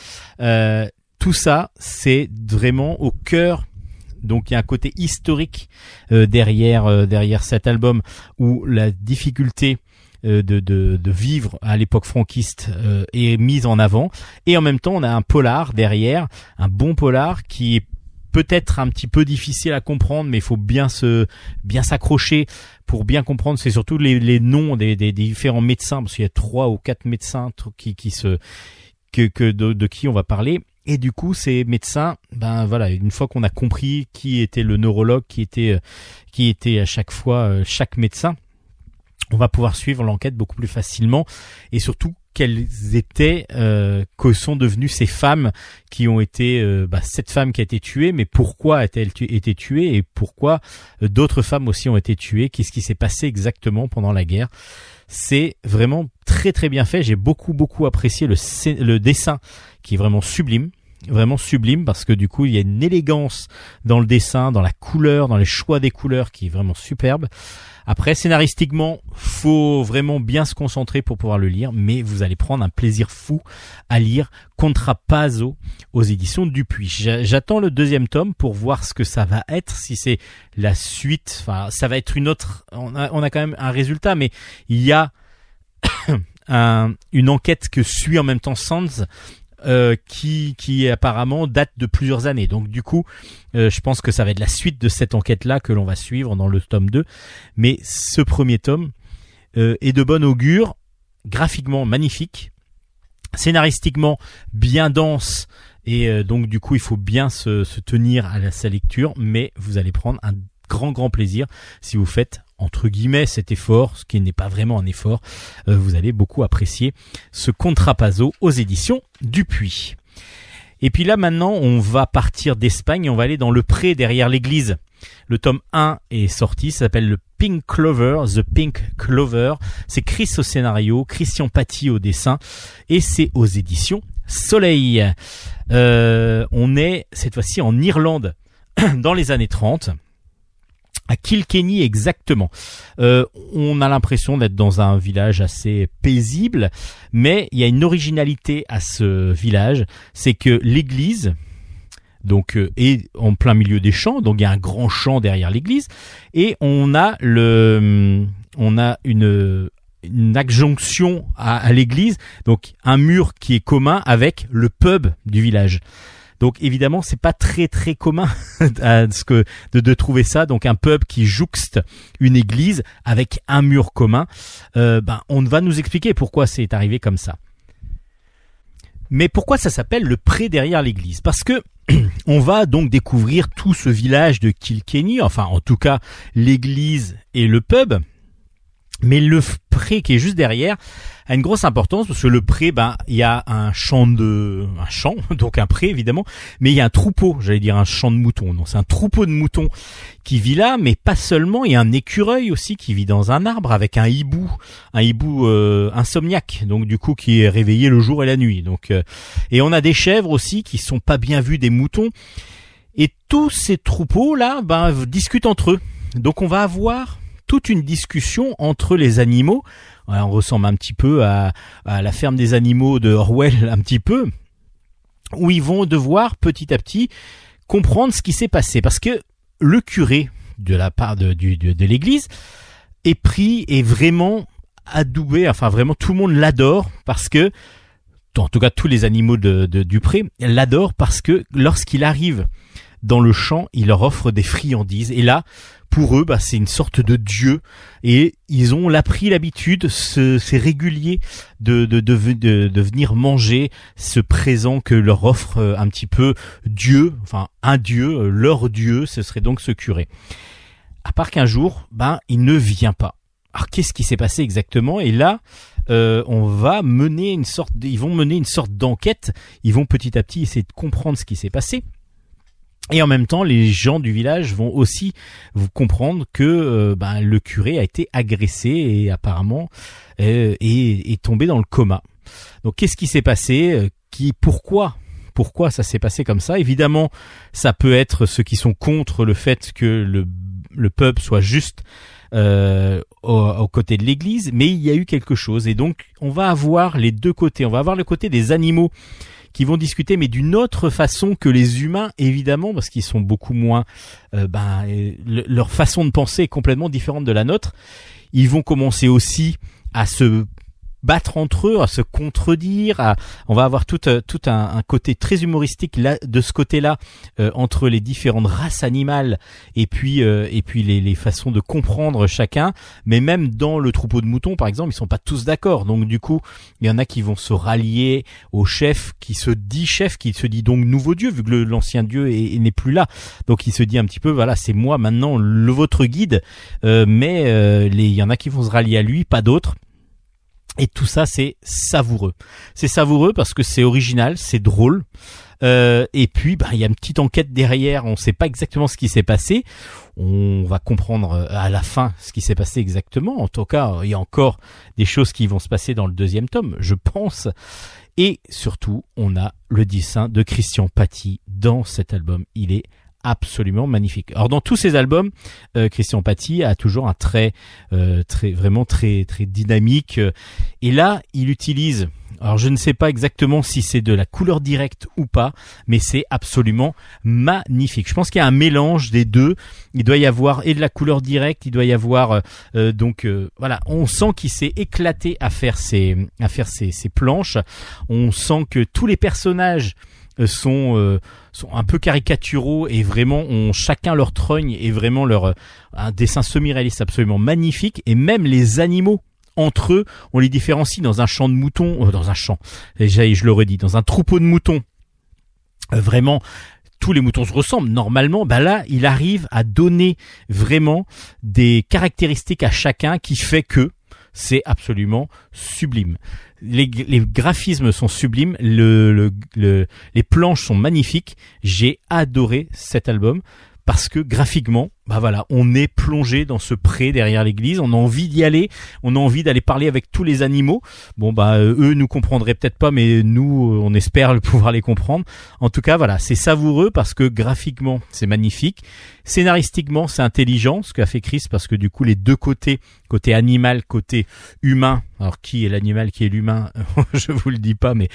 Euh, tout ça, c'est vraiment au cœur. Donc il y a un côté historique euh, derrière euh, derrière cet album où la difficulté euh, de, de, de vivre à l'époque franquiste euh, est mise en avant et en même temps on a un polar derrière, un bon polar qui est peut-être un petit peu difficile à comprendre mais il faut bien s'accrocher pour bien comprendre. C'est surtout les, noms des, différents médecins parce qu'il y a trois ou quatre médecins qui, se que, que de, de qui on va parler. Et du coup ces médecins ben voilà une fois qu'on a compris qui était le neurologue qui était euh, qui était à chaque fois euh, chaque médecin on va pouvoir suivre l'enquête beaucoup plus facilement. Et surtout quelles étaient euh, que sont devenues ces femmes qui ont été euh, bah, cette femme qui a été tuée mais pourquoi a-t-elle été tuée et pourquoi euh, d'autres femmes aussi ont été tuées? Qu'est-ce qui s'est passé exactement pendant la guerre? C'est vraiment très très bien fait. J'ai beaucoup beaucoup apprécié le, le dessin qui est vraiment sublime vraiment sublime parce que du coup il y a une élégance dans le dessin, dans la couleur, dans les choix des couleurs qui est vraiment superbe. Après scénaristiquement, faut vraiment bien se concentrer pour pouvoir le lire, mais vous allez prendre un plaisir fou à lire Contrapazzo aux éditions Dupuis. J'a- J'attends le deuxième tome pour voir ce que ça va être, si c'est la suite, enfin ça va être une autre, on a, quand même un résultat, mais il y a un- une enquête que suit en même temps Sands euh, qui, qui apparemment date de plusieurs années. Donc du coup, euh, je pense que ça va être la suite de cette enquête-là que l'on va suivre dans le tome 2. Mais ce premier tome euh, est de bon augure, graphiquement magnifique, scénaristiquement bien dense, et euh, donc du coup il faut bien se, se tenir à la, sa lecture, mais vous allez prendre un grand grand plaisir si vous faites entre guillemets cet effort, ce qui n'est pas vraiment un effort, euh, vous allez beaucoup apprécier ce Contrapazzo aux éditions Dupuis. Et puis là maintenant, on va partir d'Espagne on va aller dans le pré derrière l'église. Le tome 1 est sorti, ça s'appelle le Pink Clover, The Pink Clover. C'est Chris au scénario, Christian Paty au dessin et c'est aux éditions Soleil. Euh, on est cette fois-ci en Irlande dans les années 30 à Kilkenny exactement. Euh, on a l'impression d'être dans un village assez paisible, mais il y a une originalité à ce village, c'est que l'église donc euh, est en plein milieu des champs, donc il y a un grand champ derrière l'église et on a le on a une une adjonction à, à l'église, donc un mur qui est commun avec le pub du village. Donc évidemment, c'est pas très très commun de trouver ça. Donc un pub qui jouxte une église avec un mur commun. Euh, ben on va nous expliquer pourquoi c'est arrivé comme ça. Mais pourquoi ça s'appelle le pré derrière l'église? Parce que on va donc découvrir tout ce village de Kilkenny, enfin en tout cas l'église et le pub. Mais le pré qui est juste derrière a une grosse importance parce que le pré, ben, il y a un champ de, un champ, donc un pré évidemment, mais il y a un troupeau, j'allais dire un champ de moutons. Non, c'est un troupeau de moutons qui vit là, mais pas seulement. Il y a un écureuil aussi qui vit dans un arbre avec un hibou, un hibou euh, insomniaque, donc du coup qui est réveillé le jour et la nuit. Donc, euh, et on a des chèvres aussi qui sont pas bien vues des moutons. Et tous ces troupeaux là, ben, discutent entre eux. Donc on va avoir toute une discussion entre les animaux. On ressemble un petit peu à, la ferme des animaux de Orwell, un petit peu, où ils vont devoir petit à petit comprendre ce qui s'est passé. Parce que le curé de la part de l'église est pris et vraiment adoubé, enfin vraiment tout le monde l'adore parce que en tout cas tous les animaux de, de- du pré, l'adorent parce que lorsqu'il arrive dans le champ, il leur offre des friandises. Et là, pour eux, bah, c'est une sorte de dieu. Et ils ont l'a pris l'habitude, ce- c'est régulier, de, de, de, de, de venir manger ce présent que leur offre euh, un petit peu Dieu, enfin un dieu, euh, leur dieu, ce serait donc ce curé. À part qu'un jour, ben, il ne vient pas. Alors qu'est-ce qui s'est passé exactement? Et là, euh, on va mener une sorte, ils vont mener une sorte d'enquête. Ils vont petit à petit essayer de comprendre ce qui s'est passé. Et en même temps, les gens du village vont aussi vous comprendre que euh, ben, le curé a été agressé et apparemment euh, est, tombé dans le coma. Donc qu'est-ce qui s'est passé Euh, Qui, pourquoi pourquoi ça s'est passé comme ça? Évidemment, ça peut être ceux qui sont contre le fait que le, le peuple soit juste euh, au, au côté de l'Église, mais il y a eu quelque chose et donc on va avoir les deux côtés. On va avoir le côté des animaux qui vont discuter, mais d'une autre façon que les humains, évidemment, parce qu'ils sont beaucoup moins. euh, ben, le- leur façon de penser est complètement différente de la nôtre. Ils vont commencer aussi à se battre entre eux, à se contredire. À, on va avoir tout, euh, tout un, un côté très humoristique là, de ce côté-là euh, entre les différentes races animales et puis euh, et puis les, les façons de comprendre chacun. Mais même dans le troupeau de moutons, par exemple, ils sont pas tous d'accord. Donc du coup, il y en a qui vont se rallier au chef qui se dit chef, qui se dit donc nouveau dieu, vu que l'ancien dieu est- est- n'est plus là. Donc il se dit un petit peu, voilà, c'est moi maintenant le votre guide. Euh, mais euh, il y en a qui vont se rallier à lui, pas d'autres. Et tout ça, c'est savoureux. C'est savoureux parce que c'est original, c'est drôle. Euh, et puis, bah, il y a une petite enquête derrière. On ne sait pas exactement ce qui s'est passé. On va comprendre euh, à la fin ce qui s'est passé exactement. En tout cas, il y a encore des choses qui vont se passer dans le deuxième tome, je pense. Et surtout, on a le dessin de Christian Paty dans cet album. Il est absolument magnifique. Alors dans tous ces albums, euh, Christian Paty a toujours un trait euh, très vraiment très très dynamique. euh, Et là, il utilise. Alors je ne sais pas exactement si c'est de la couleur directe ou pas, mais c'est absolument magnifique. Je pense qu'il y a un mélange des deux. Il doit y avoir et de la couleur directe, il doit y avoir euh, donc voilà, on sent qu'il s'est éclaté à faire ses à faire ses, ses planches. On sent que tous les personnages sont euh, sont un peu caricaturaux et vraiment ont chacun leur trogne et vraiment leur euh, un dessin semi-réaliste absolument magnifique et même les animaux entre eux, on les différencie dans un champ de moutons, euh, dans un champ, déjà je le redis, dans un troupeau de moutons. Vraiment, tous les moutons se ressemblent normalement. Bah là, il arrive à donner vraiment des caractéristiques à chacun qui fait que c'est absolument sublime. Les, graphismes sont sublimes, le, le- le- les planches sont magnifiques. J'ai adoré cet album parce que graphiquement, bah voilà, on est plongé dans ce pré derrière l'église, on a envie d'y aller, on a envie d'aller parler avec tous les animaux. Bon bah euh, eux nous comprendraient peut-être pas, mais nous euh, on espère pouvoir les comprendre. En tout cas voilà, c'est savoureux parce que graphiquement c'est magnifique, scénaristiquement c'est intelligent ce qu'a fait Chris parce que du coup les deux côtés, côté animal, côté humain. Alors qui est l'animal, qui est l'humain, je vous le dis pas, mais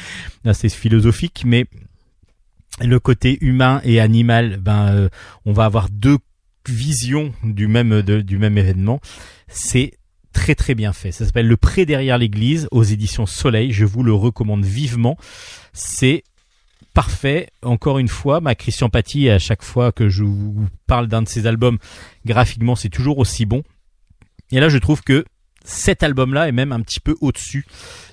c'est philosophique, mais le côté humain et animal, ben euh, on va avoir deux visions du même du même événement. C'est très très bien fait. Ça s'appelle Le Pré derrière l'église aux éditions Soleil. Je vous le recommande vivement. C'est parfait. Encore une fois, ma Christian Paty, à chaque fois que je vous parle d'un de ses albums, graphiquement, c'est toujours aussi bon. Et là, je trouve que cet album-là est même un petit peu au-dessus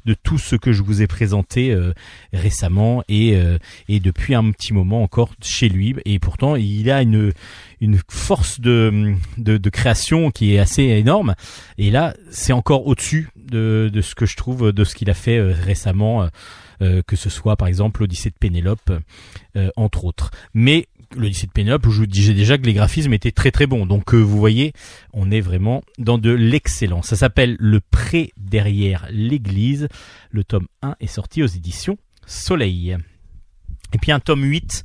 de tout ce que je vous ai présenté euh, récemment et, euh, et depuis un petit moment encore chez lui. Et pourtant, il a une, une force de, de, de création qui est assez énorme. Et là, c'est encore au-dessus de, de ce que je trouve de ce qu'il a fait euh, récemment, euh, euh, que ce soit par exemple l'Odyssée de Pénélope, entre autres. Mais l'Odyssée de Pénélope, je vous disais déjà que les graphismes étaient très très bons. Donc vous voyez, on est vraiment dans de l'excellence. Ça s'appelle Le Pré derrière l'église. Le tome 1 est sorti aux éditions Soleil. Et puis un tome 8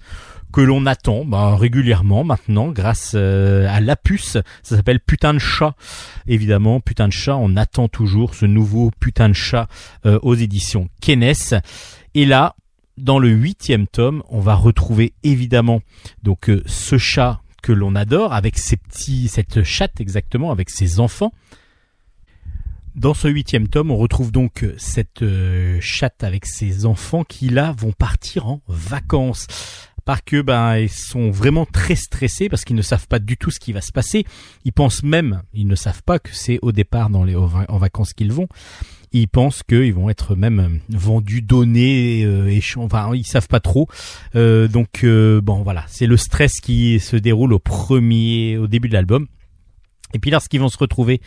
que l'on attend bah, régulièrement maintenant grâce euh, à Lapus. Ça s'appelle Putain de chat. Évidemment, Putain de chat, on attend toujours ce nouveau Putain de chat euh, aux éditions Kenes. Et là, dans le huitième tome, on va retrouver évidemment donc euh, ce chat que l'on adore avec ses petits, cette chatte exactement avec ses enfants. Dans ce huitième tome, on retrouve donc cette euh, chatte avec ses enfants qui là vont partir en vacances. Parce que ben ils sont vraiment très stressés parce qu'ils ne savent pas du tout ce qui va se passer. Ils pensent même, ils ne savent pas que c'est au départ dans les en vacances qu'ils vont. Ils pensent qu'ils vont être même vendus, donnés, euh, enfin ils savent pas trop. Euh, donc euh, bon voilà, c'est le stress qui se déroule au premier, au début de l'album. Et puis lorsqu'ils vont se retrouver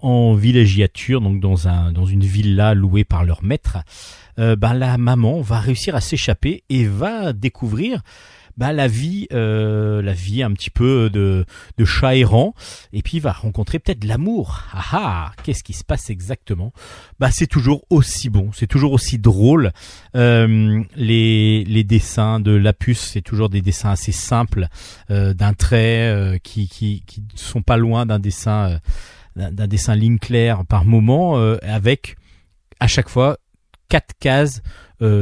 en villégiature, donc dans un dans une villa louée par leur maître, euh, ben la maman va réussir à s'échapper et va découvrir bah, la vie, euh, la vie un petit peu de, de chat errant, et puis va rencontrer peut-être l'amour. Ah ah, qu'est-ce qui se passe exactement? Bah c'est toujours aussi bon, c'est toujours aussi drôle. Euh, les, les dessins de la puce, c'est toujours des dessins assez simples, euh, d'un trait euh, qui, qui qui sont pas loin d'un dessin euh, d'un dessin ligne claire par moment, avec à chaque fois quatre cases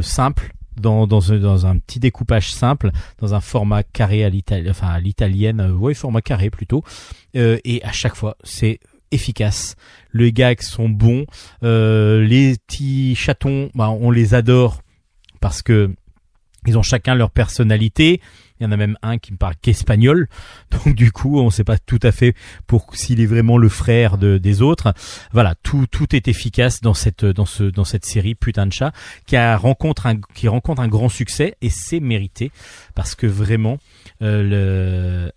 simples dans, dans, un, petit découpage simple, dans un format carré à l'italienne, enfin à l'italienne, euh, format carré plutôt. Euh, et à chaque fois, c'est efficace. Les gags sont bons. Euh, les petits chatons, bah, on les adore parce que ils ont chacun leur personnalité. Il y en a même un qui me parle qu'espagnol. Donc du coup, on ne sait pas tout à fait pour s'il est vraiment le frère de, des autres. Voilà, tout tout est efficace dans cette dans ce dans cette série putain de chat qui a rencontre un qui rencontre un grand succès et c'est mérité parce que vraiment euh, le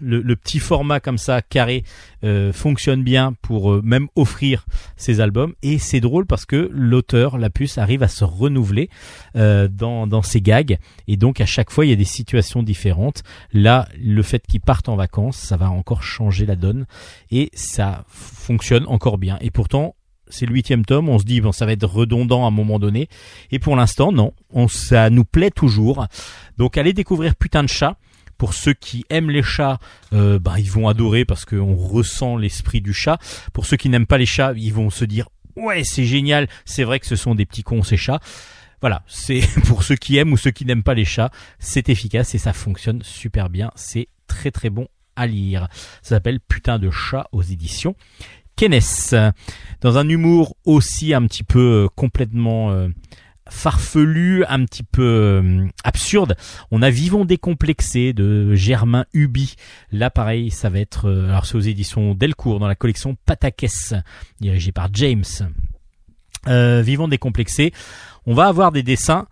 le, petit format comme ça carré euh, fonctionne bien pour euh, même offrir ses albums. Et c'est drôle parce que l'auteur la puce arrive à se renouveler euh, dans, ses gags. Et donc à chaque fois il y a des situations différentes. Là le fait qu'il parte en vacances ça va encore changer la donne. Et ça fonctionne encore bien. Et pourtant c'est le huitième tome, on se dit bon ça va être redondant à un moment donné, et pour l'instant non, on, ça nous plaît toujours. Donc allez découvrir Putain de chat, pour ceux qui aiment les chats, euh, bah, ils vont adorer parce qu'on ressent l'esprit du chat. Pour ceux qui n'aiment pas les chats, ils vont se dire ouais c'est génial, c'est vrai que ce sont des petits cons ces chats. Voilà, c'est pour ceux qui aiment ou ceux qui n'aiment pas les chats, c'est efficace et ça fonctionne super bien. C'est très très bon à lire. Ça s'appelle Putain de chat aux éditions Kenes. Dans un humour aussi un petit peu euh, complètement euh, farfelu, un petit peu euh, absurde. On a Vivons décomplexé de Germain Ubi. Là, pareil, ça va être, euh, alors c'est aux éditions Delcourt dans la collection Patakes, dirigée par James. Euh, Vivons décomplexé. On va avoir des dessins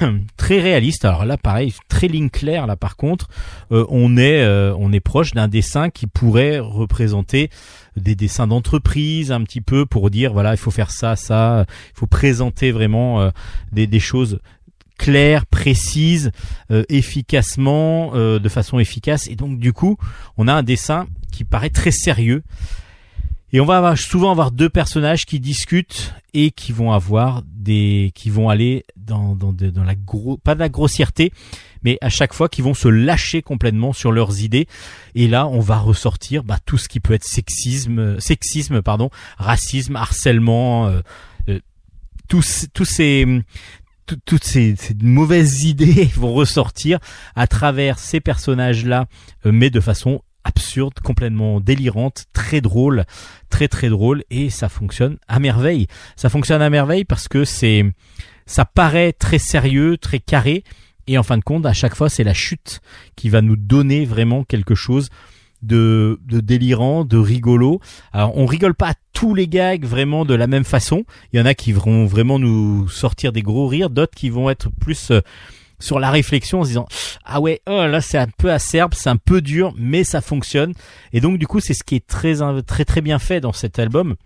très réaliste. Alors là, pareil, très ligne claire. Là, par contre, euh, on est euh, on est proche d'un dessin qui pourrait représenter des dessins d'entreprise un petit peu pour dire voilà, il faut faire ça, ça. Il faut présenter vraiment euh, des, des choses claires, précises, efficacement, de façon efficace. Et donc du coup, on a un dessin qui paraît très sérieux et on va souvent avoir deux personnages qui discutent et qui vont avoir des, qui vont aller dans, dans, dans la gros, pas de la grossièreté, mais à chaque fois qui vont se lâcher complètement sur leurs idées. Et là, on va ressortir bah, tout ce qui peut être sexisme, sexisme, pardon, racisme, harcèlement, euh, euh, tous, tous ces toutes ces, ces, mauvaises idées vont ressortir à travers ces personnages-là, euh, mais de façon absurde, complètement délirante, très drôle, très très drôle et ça fonctionne à merveille. Ça fonctionne à merveille parce que c'est ça paraît très sérieux, très carré et en fin de compte à chaque fois c'est la chute qui va nous donner vraiment quelque chose de, de délirant, de rigolo. Alors on rigole pas tous les gags vraiment de la même façon. Il y en a qui vont vraiment nous sortir des gros rires, d'autres qui vont être plus euh, sur la réflexion en se disant ah ouais oh là c'est un peu acerbe c'est un peu dur mais ça fonctionne. Et donc du coup c'est ce qui est très très très bien fait dans cet album.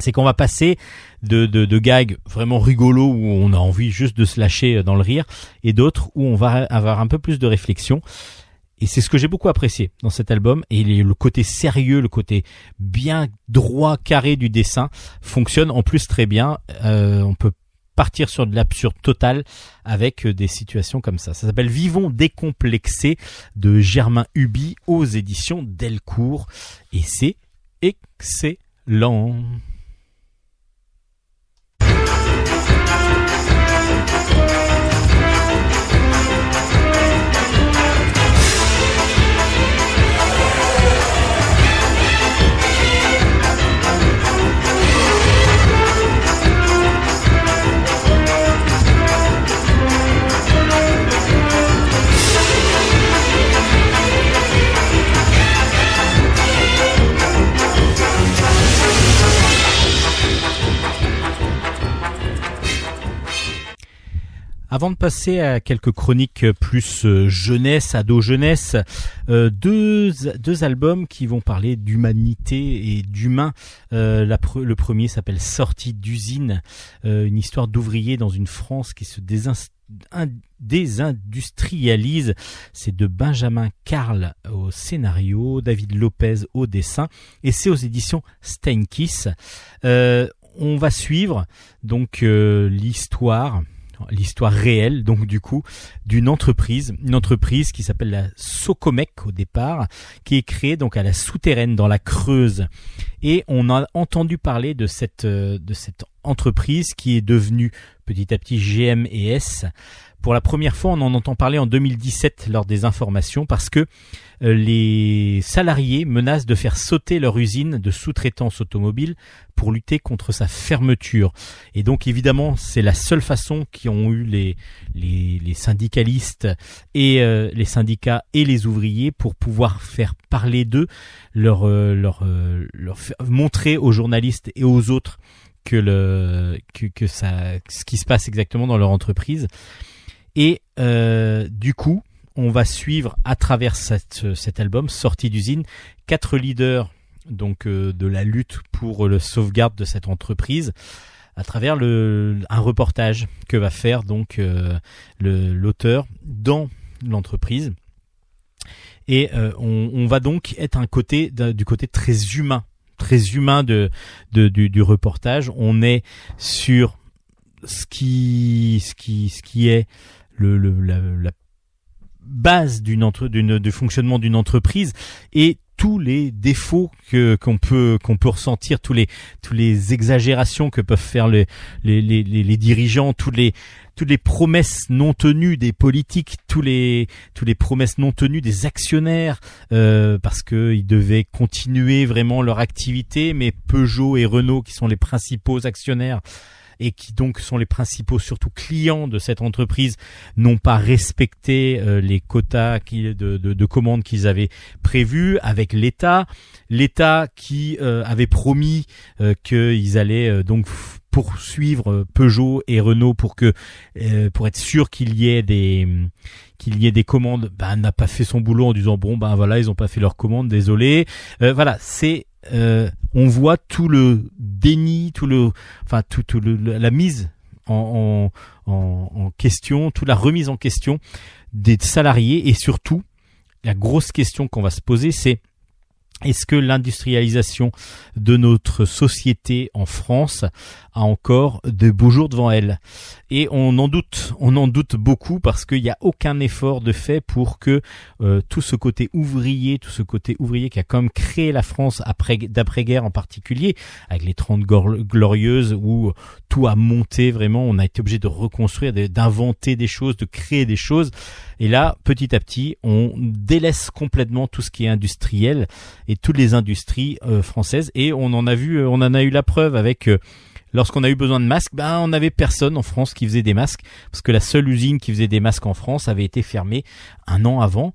C'est qu'on va passer de, de, de gags vraiment rigolos où on a envie juste de se lâcher dans le rire et d'autres où on va avoir un peu plus de réflexion. Et c'est ce que j'ai beaucoup apprécié dans cet album. Et le côté sérieux, le côté bien droit, carré du dessin fonctionne en plus très bien. Euh, on peut partir sur de l'absurde total avec euh, des situations comme ça. Ça s'appelle Vivons décomplexés de Germain Hubi aux éditions Delcourt et c'est excellent. Avant de passer à quelques chroniques plus euh, jeunesse, ado-jeunesse, euh, deux, deux albums qui vont parler d'humanité et d'humain. Euh, le premier s'appelle Sortie d'usine, une histoire d'ouvrier dans une France qui se désindustrialise. C'est de Benjamin Karl au scénario, David Lopez au dessin, et c'est aux éditions Steinkiss. on va suivre donc l'histoire l'histoire réelle, donc du coup, d'une entreprise, une entreprise qui s'appelle la Socomec au départ, qui est créée donc à la souterraine dans la Creuse. Et on a entendu parler de cette euh, de cette entreprise qui est devenue petit à petit GM et S. Pour la première fois, on en entend parler en 2017 lors des informations parce que euh, les salariés menacent de faire sauter leur usine de sous-traitance automobile pour lutter contre sa fermeture. Et donc évidemment, c'est la seule façon qu'ont eu les, les, syndicalistes et euh, les syndicats et les ouvriers pour pouvoir faire parler d'eux, leur, euh, leur, leur montrer aux journalistes et aux autres que le que, que ça ce qui se passe exactement dans leur entreprise. Et du coup, on va suivre à travers cet album sortie d'usine quatre leaders donc euh, de la lutte pour le sauvegarde de cette entreprise à travers le, un reportage que va faire donc euh, l'auteur dans l'entreprise. Et euh, on, va donc être un côté du côté très humain très humain de, du, reportage. On est sur ce qui ce qui ce qui est le, la base d'une entre, d'une du fonctionnement d'une entreprise et tous les défauts que qu'on peut qu'on peut ressentir tous les tous les exagérations que peuvent faire les les, les, les dirigeants tous les toutes les promesses non tenues des politiques, tous les tous les promesses non tenues des actionnaires, euh, parce que ils devaient continuer vraiment leur activité, mais Peugeot et Renault, qui sont les principaux actionnaires, et qui donc sont les principaux surtout clients de cette entreprise n'ont pas respecté euh, les quotas de, de, de commandes qu'ils avaient prévus avec l'État. L'État qui euh, avait promis euh, qu'ils allaient donc poursuivre Peugeot et Renault pour que pour être sûr qu'il y ait des qu'il y ait des commandes, ben n'a pas fait son boulot en disant bon ben voilà ils ont pas fait leurs commandes, désolé. voilà c'est euh, on voit tout le déni, tout le, enfin tout, la mise en, en, en, question, toute la remise en question des salariés et surtout la grosse question qu'on va se poser, c'est est-ce que l'industrialisation de notre société en France a encore de beaux jours devant elle? Et on en doute, on en doute beaucoup parce qu'il n'y a aucun effort de fait pour que euh, tout ce côté ouvrier, tout ce côté ouvrier qui a quand même créé la France après d'après-guerre en particulier, avec les 30 glorieuses où tout a monté vraiment, on a été obligé de reconstruire, d'inventer des choses, de créer des choses. Et là, petit à petit, on délaisse complètement tout ce qui est industriel et toutes les industries euh, françaises. Et on en a vu, euh, on en a eu la preuve avec euh, lorsqu'on a eu besoin de masques, ben on n'avait personne en France qui faisait des masques parce que la seule usine qui faisait des masques en France avait été fermée un an avant.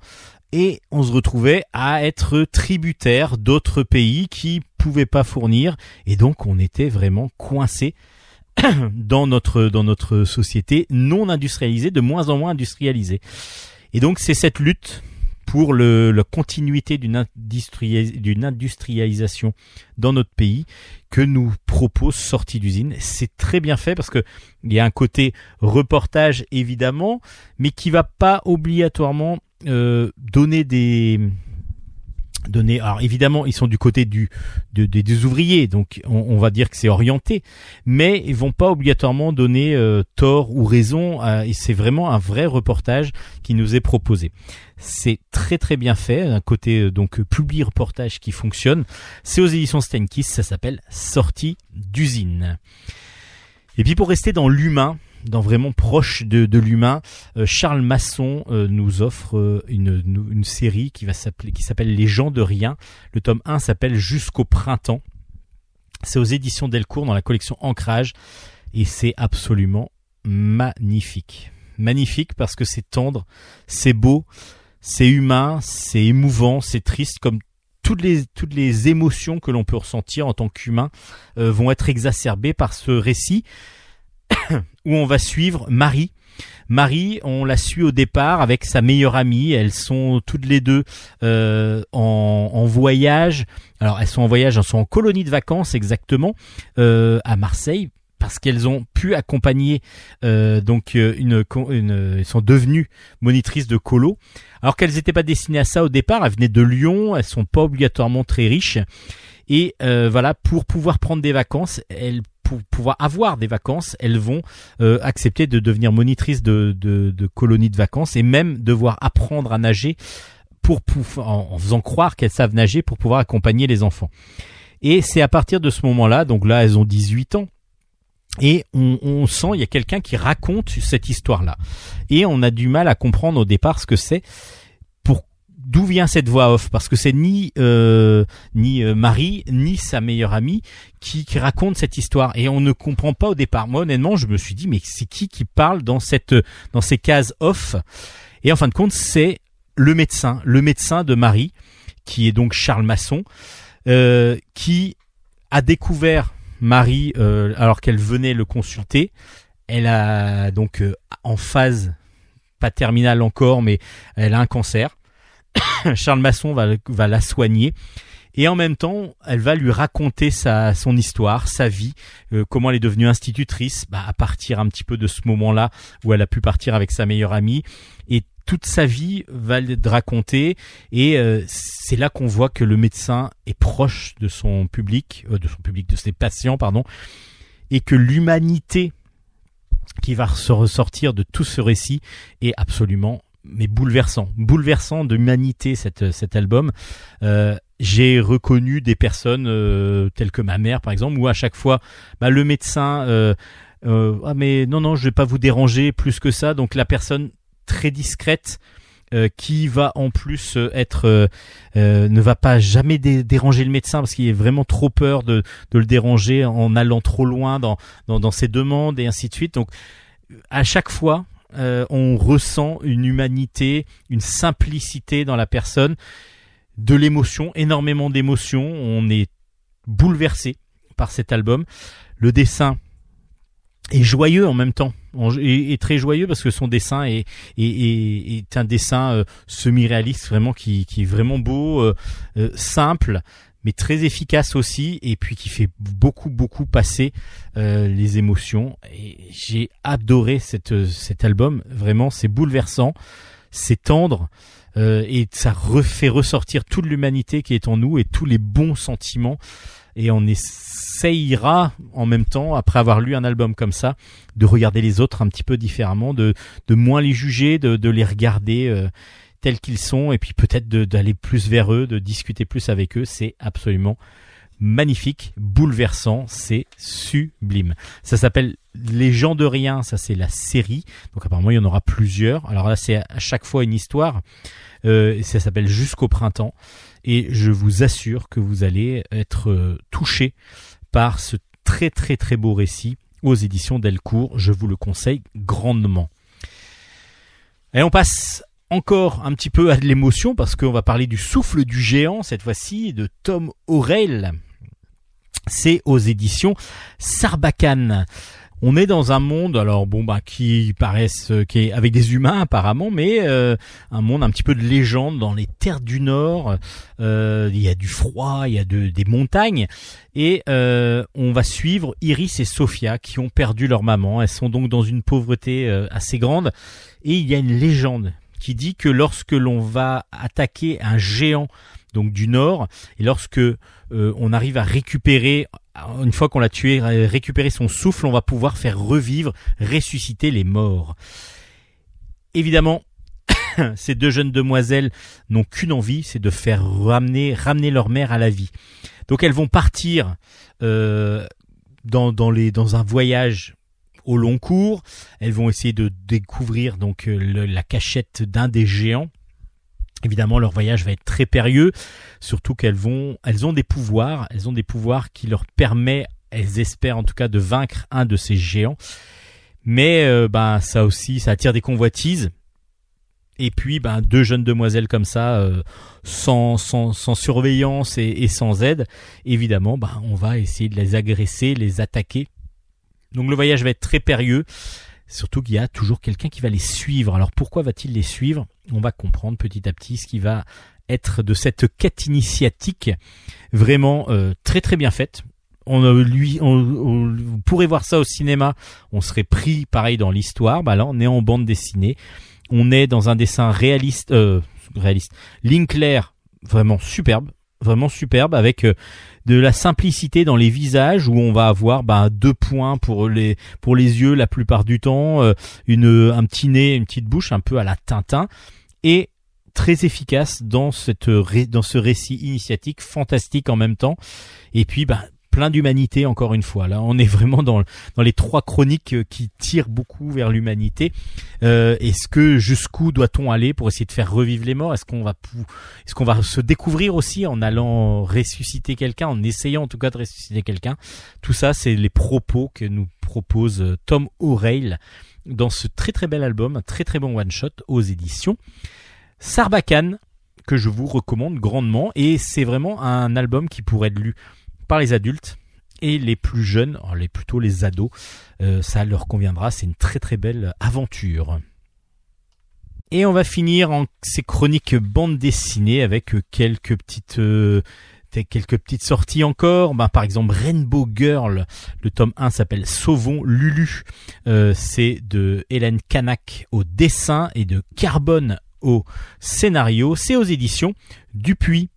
Et on se retrouvait à être tributaire d'autres pays qui pouvaient pas fournir et donc on était vraiment coincé dans notre dans notre société non industrialisée, de moins en moins industrialisée. Et donc c'est cette lutte pour le, la continuité d'une d'une industrialisation dans notre pays que nous propose Sortie d'usine. C'est très bien fait parce que il y a un côté reportage évidemment, mais qui va pas obligatoirement euh, donner des donner. Alors évidemment, ils sont du côté du des ouvriers, donc on, va dire que c'est orienté, mais ils vont pas obligatoirement donner euh, tort ou raison. et c'est vraiment un vrai reportage qui nous est proposé. C'est très très bien fait, un côté euh, donc public reportage qui fonctionne. C'est aux éditions Stenkiss, ça s'appelle Sortie d'usine. Et puis pour rester dans l'humain, dans vraiment proche de, l'humain, euh, Charles Masson euh, nous offre euh, une, une, série qui va s'appeler qui s'appelle Les gens de rien. Le tome 1 s'appelle Jusqu'au printemps. C'est aux éditions Delcourt dans la collection Ancrage et c'est absolument magnifique. Magnifique parce que c'est tendre, c'est beau, c'est humain, c'est émouvant, c'est triste comme toutes les toutes les émotions que l'on peut ressentir en tant qu'humain vont être exacerbées par ce récit où on va suivre Marie. Marie, on la suit au départ avec sa meilleure amie. Elles sont toutes les deux euh, en, voyage. Alors elles sont en voyage, elles sont en colonie de vacances exactement euh, à Marseille parce qu'elles ont pu accompagner euh, donc une, une, elles sont devenues monitrices de colo alors qu'elles n'étaient pas destinées à ça au départ elles venaient de Lyon elles sont pas obligatoirement très riches et voilà pour pouvoir prendre des vacances elles pour pouvoir avoir des vacances, elles vont euh, accepter de devenir monitrices de, de, de, colonies de vacances et même devoir apprendre à nager pour, en, faisant croire qu'elles savent nager pour pouvoir accompagner les enfants. Et c'est à partir de ce moment-là, donc là elles ont 18 ans, et on, on sent il y a quelqu'un qui raconte cette histoire-là. Et on a du mal à comprendre au départ ce que c'est d'où vient cette voix off? Parce que c'est ni euh, ni euh, Marie ni sa meilleure amie qui, raconte cette histoire et on ne comprend pas au départ. Moi honnêtement, je me suis dit mais c'est qui qui parle dans cette dans ces cases off? Et en fin de compte, c'est le médecin, le médecin de Marie qui est donc Charles Masson euh, qui a découvert Marie alors qu'elle venait le consulter. Elle a donc en phase pas terminale encore mais elle a un cancer Charles Masson va, la soigner. Et en même temps, elle va lui raconter sa son histoire, sa vie, euh, comment elle est devenue institutrice, bah, à partir un petit peu de ce moment-là où elle a pu partir avec sa meilleure amie, et toute sa vie va le raconter, et euh, c'est là qu'on voit que le médecin est proche de son public, euh, de son public, de ses patients, pardon, et que l'humanité qui va se ressortir de tout ce récit est absolument mais bouleversant, bouleversant de humanité cet, cet album. Euh, j'ai reconnu des personnes euh, telles que ma mère par exemple, où à chaque fois, bah, le médecin, euh, euh, ah mais non non, je vais pas vous déranger plus que ça. Donc la personne très discrète euh, qui va en plus être ne va pas jamais déranger le médecin parce qu'il est vraiment trop peur de, de le déranger en allant trop loin dans, dans, dans ses demandes et ainsi de suite. Donc à chaque fois, euh, on ressent une humanité, une simplicité dans la personne, de l'émotion, énormément d'émotion. On est bouleversé par cet album. Le dessin est joyeux en même temps, est, très joyeux parce que son dessin est, un dessin euh, semi-réaliste, vraiment qui, est vraiment beau, euh, simple, mais très efficace aussi et puis qui fait beaucoup beaucoup passer euh, les émotions. Et j'ai adoré cette, cet album. Vraiment c'est bouleversant c'est tendre euh, et ça refait ressortir toute l'humanité qui est en nous et tous les bons sentiments. Et on essayera en même temps après avoir lu un album comme ça de regarder les autres un petit peu différemment de, de moins les juger de, de les regarder euh, tels qu'ils sont et puis peut-être d'aller plus vers eux, de discuter plus avec eux. C'est absolument magnifique, bouleversant, c'est sublime. Ça s'appelle Les gens de rien, ça c'est la série. Donc apparemment il y en aura plusieurs. Alors là c'est à chaque fois une histoire. Euh, ça s'appelle Jusqu'au printemps. Et je vous assure que vous allez être euh, touché par ce très très très beau récit aux éditions Delcourt. Je vous le conseille grandement. Et on passe encore un petit peu à de l'émotion parce qu'on va parler du souffle du géant cette fois-ci de Tom Aurel. C'est aux éditions Sarbacane. On est dans un monde, alors bon bah qui paraissent, euh, qui est avec des humains apparemment, mais euh, un monde un petit peu de légende dans les terres du Nord. Euh, il y a du froid, il y a des montagnes, et on va suivre Iris et Sophia qui ont perdu leur maman. Elles sont donc dans une pauvreté assez grande, et il y a une légende qui dit que lorsque l'on va attaquer un géant donc du nord et lorsque euh, on arrive à récupérer une fois qu'on l'a tué récupérer son souffle on va pouvoir faire revivre ressusciter les morts. Évidemment ces deux jeunes demoiselles n'ont qu'une envie c'est de faire ramener ramener leur mère à la vie. Donc elles vont partir euh, dans, un voyage au long cours. Elles vont essayer de découvrir donc euh, la cachette d'un des géants. Évidemment, leur voyage va être très périlleux, surtout qu'elles vont, elles ont des pouvoirs, elles ont des pouvoirs qui leur permettent, elles espèrent en tout cas, de vaincre un de ces géants. Mais euh, ben ça aussi, ça attire des convoitises. Et puis, ben deux jeunes demoiselles comme ça, euh, sans, sans, sans, surveillance et, et, sans aide, évidemment, ben on va essayer de les agresser, les attaquer Donc le voyage va être très périlleux, surtout qu'il y a toujours quelqu'un qui va les suivre. Alors pourquoi va-t-il les suivre? On va comprendre petit à petit ce qui va être de cette quête initiatique. Vraiment euh, très très bien faite. On, euh, lui, on, vous pourrez voir ça au cinéma, on serait pris pareil dans l'histoire. Bah là, on est en bande dessinée, on est dans un dessin réaliste, euh, réaliste, Linkler, vraiment superbe, vraiment superbe avec euh, de la simplicité dans les visages où on va avoir bah, deux points pour les pour les yeux la plupart du temps, une un petit nez, une petite bouche un peu à la Tintin et très efficace dans cette dans ce récit initiatique fantastique en même temps. Et puis bah plein d'humanité encore une fois. Là on est vraiment dans dans les trois chroniques euh, qui tirent beaucoup vers l'humanité. Euh, est-ce que jusqu'où doit-on aller pour essayer de faire revivre les morts? Est-ce qu'on va est-ce qu'on va se découvrir aussi en allant ressusciter quelqu'un en essayant en tout cas de ressusciter quelqu'un? Tout ça c'est les propos que nous propose euh, Tom O'Reilly dans ce très très bel album un très très bon one shot aux éditions Sarbacane, que je vous recommande grandement, et c'est vraiment un album qui pourrait être lu les adultes et les plus jeunes, les plutôt les ados, euh, ça leur conviendra. C'est une très très belle aventure. Et on va finir en ces chroniques bande dessinée avec quelques petites euh, quelques petites sorties encore. Ben, par exemple, Rainbow Girl, le tome 1 s'appelle Sauvons Lulu. Euh, c'est de Hélène Canac au dessin et de Carbone au scénario. C'est aux éditions Dupuis.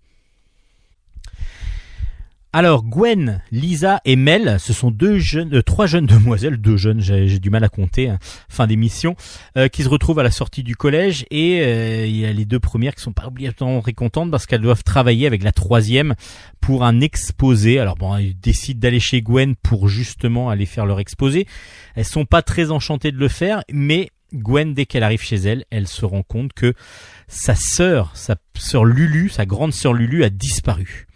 Alors Gwen, Lisa et Mel, ce sont deux jeunes, euh, trois jeunes demoiselles, deux jeunes, j'ai du mal à compter, hein, fin d'émission, euh, qui se retrouvent à la sortie du collège et euh, il y a les deux premières qui sont pas obligatoirement très contentes parce qu'elles doivent travailler avec la troisième pour un exposé. Alors bon, elles décident d'aller chez Gwen pour justement aller faire leur exposé. Elles sont pas très enchantées de le faire, mais Gwen, dès qu'elle arrive chez elle, elle se rend compte que sa sœur, sa sœur Lulu, sa grande sœur Lulu a disparu.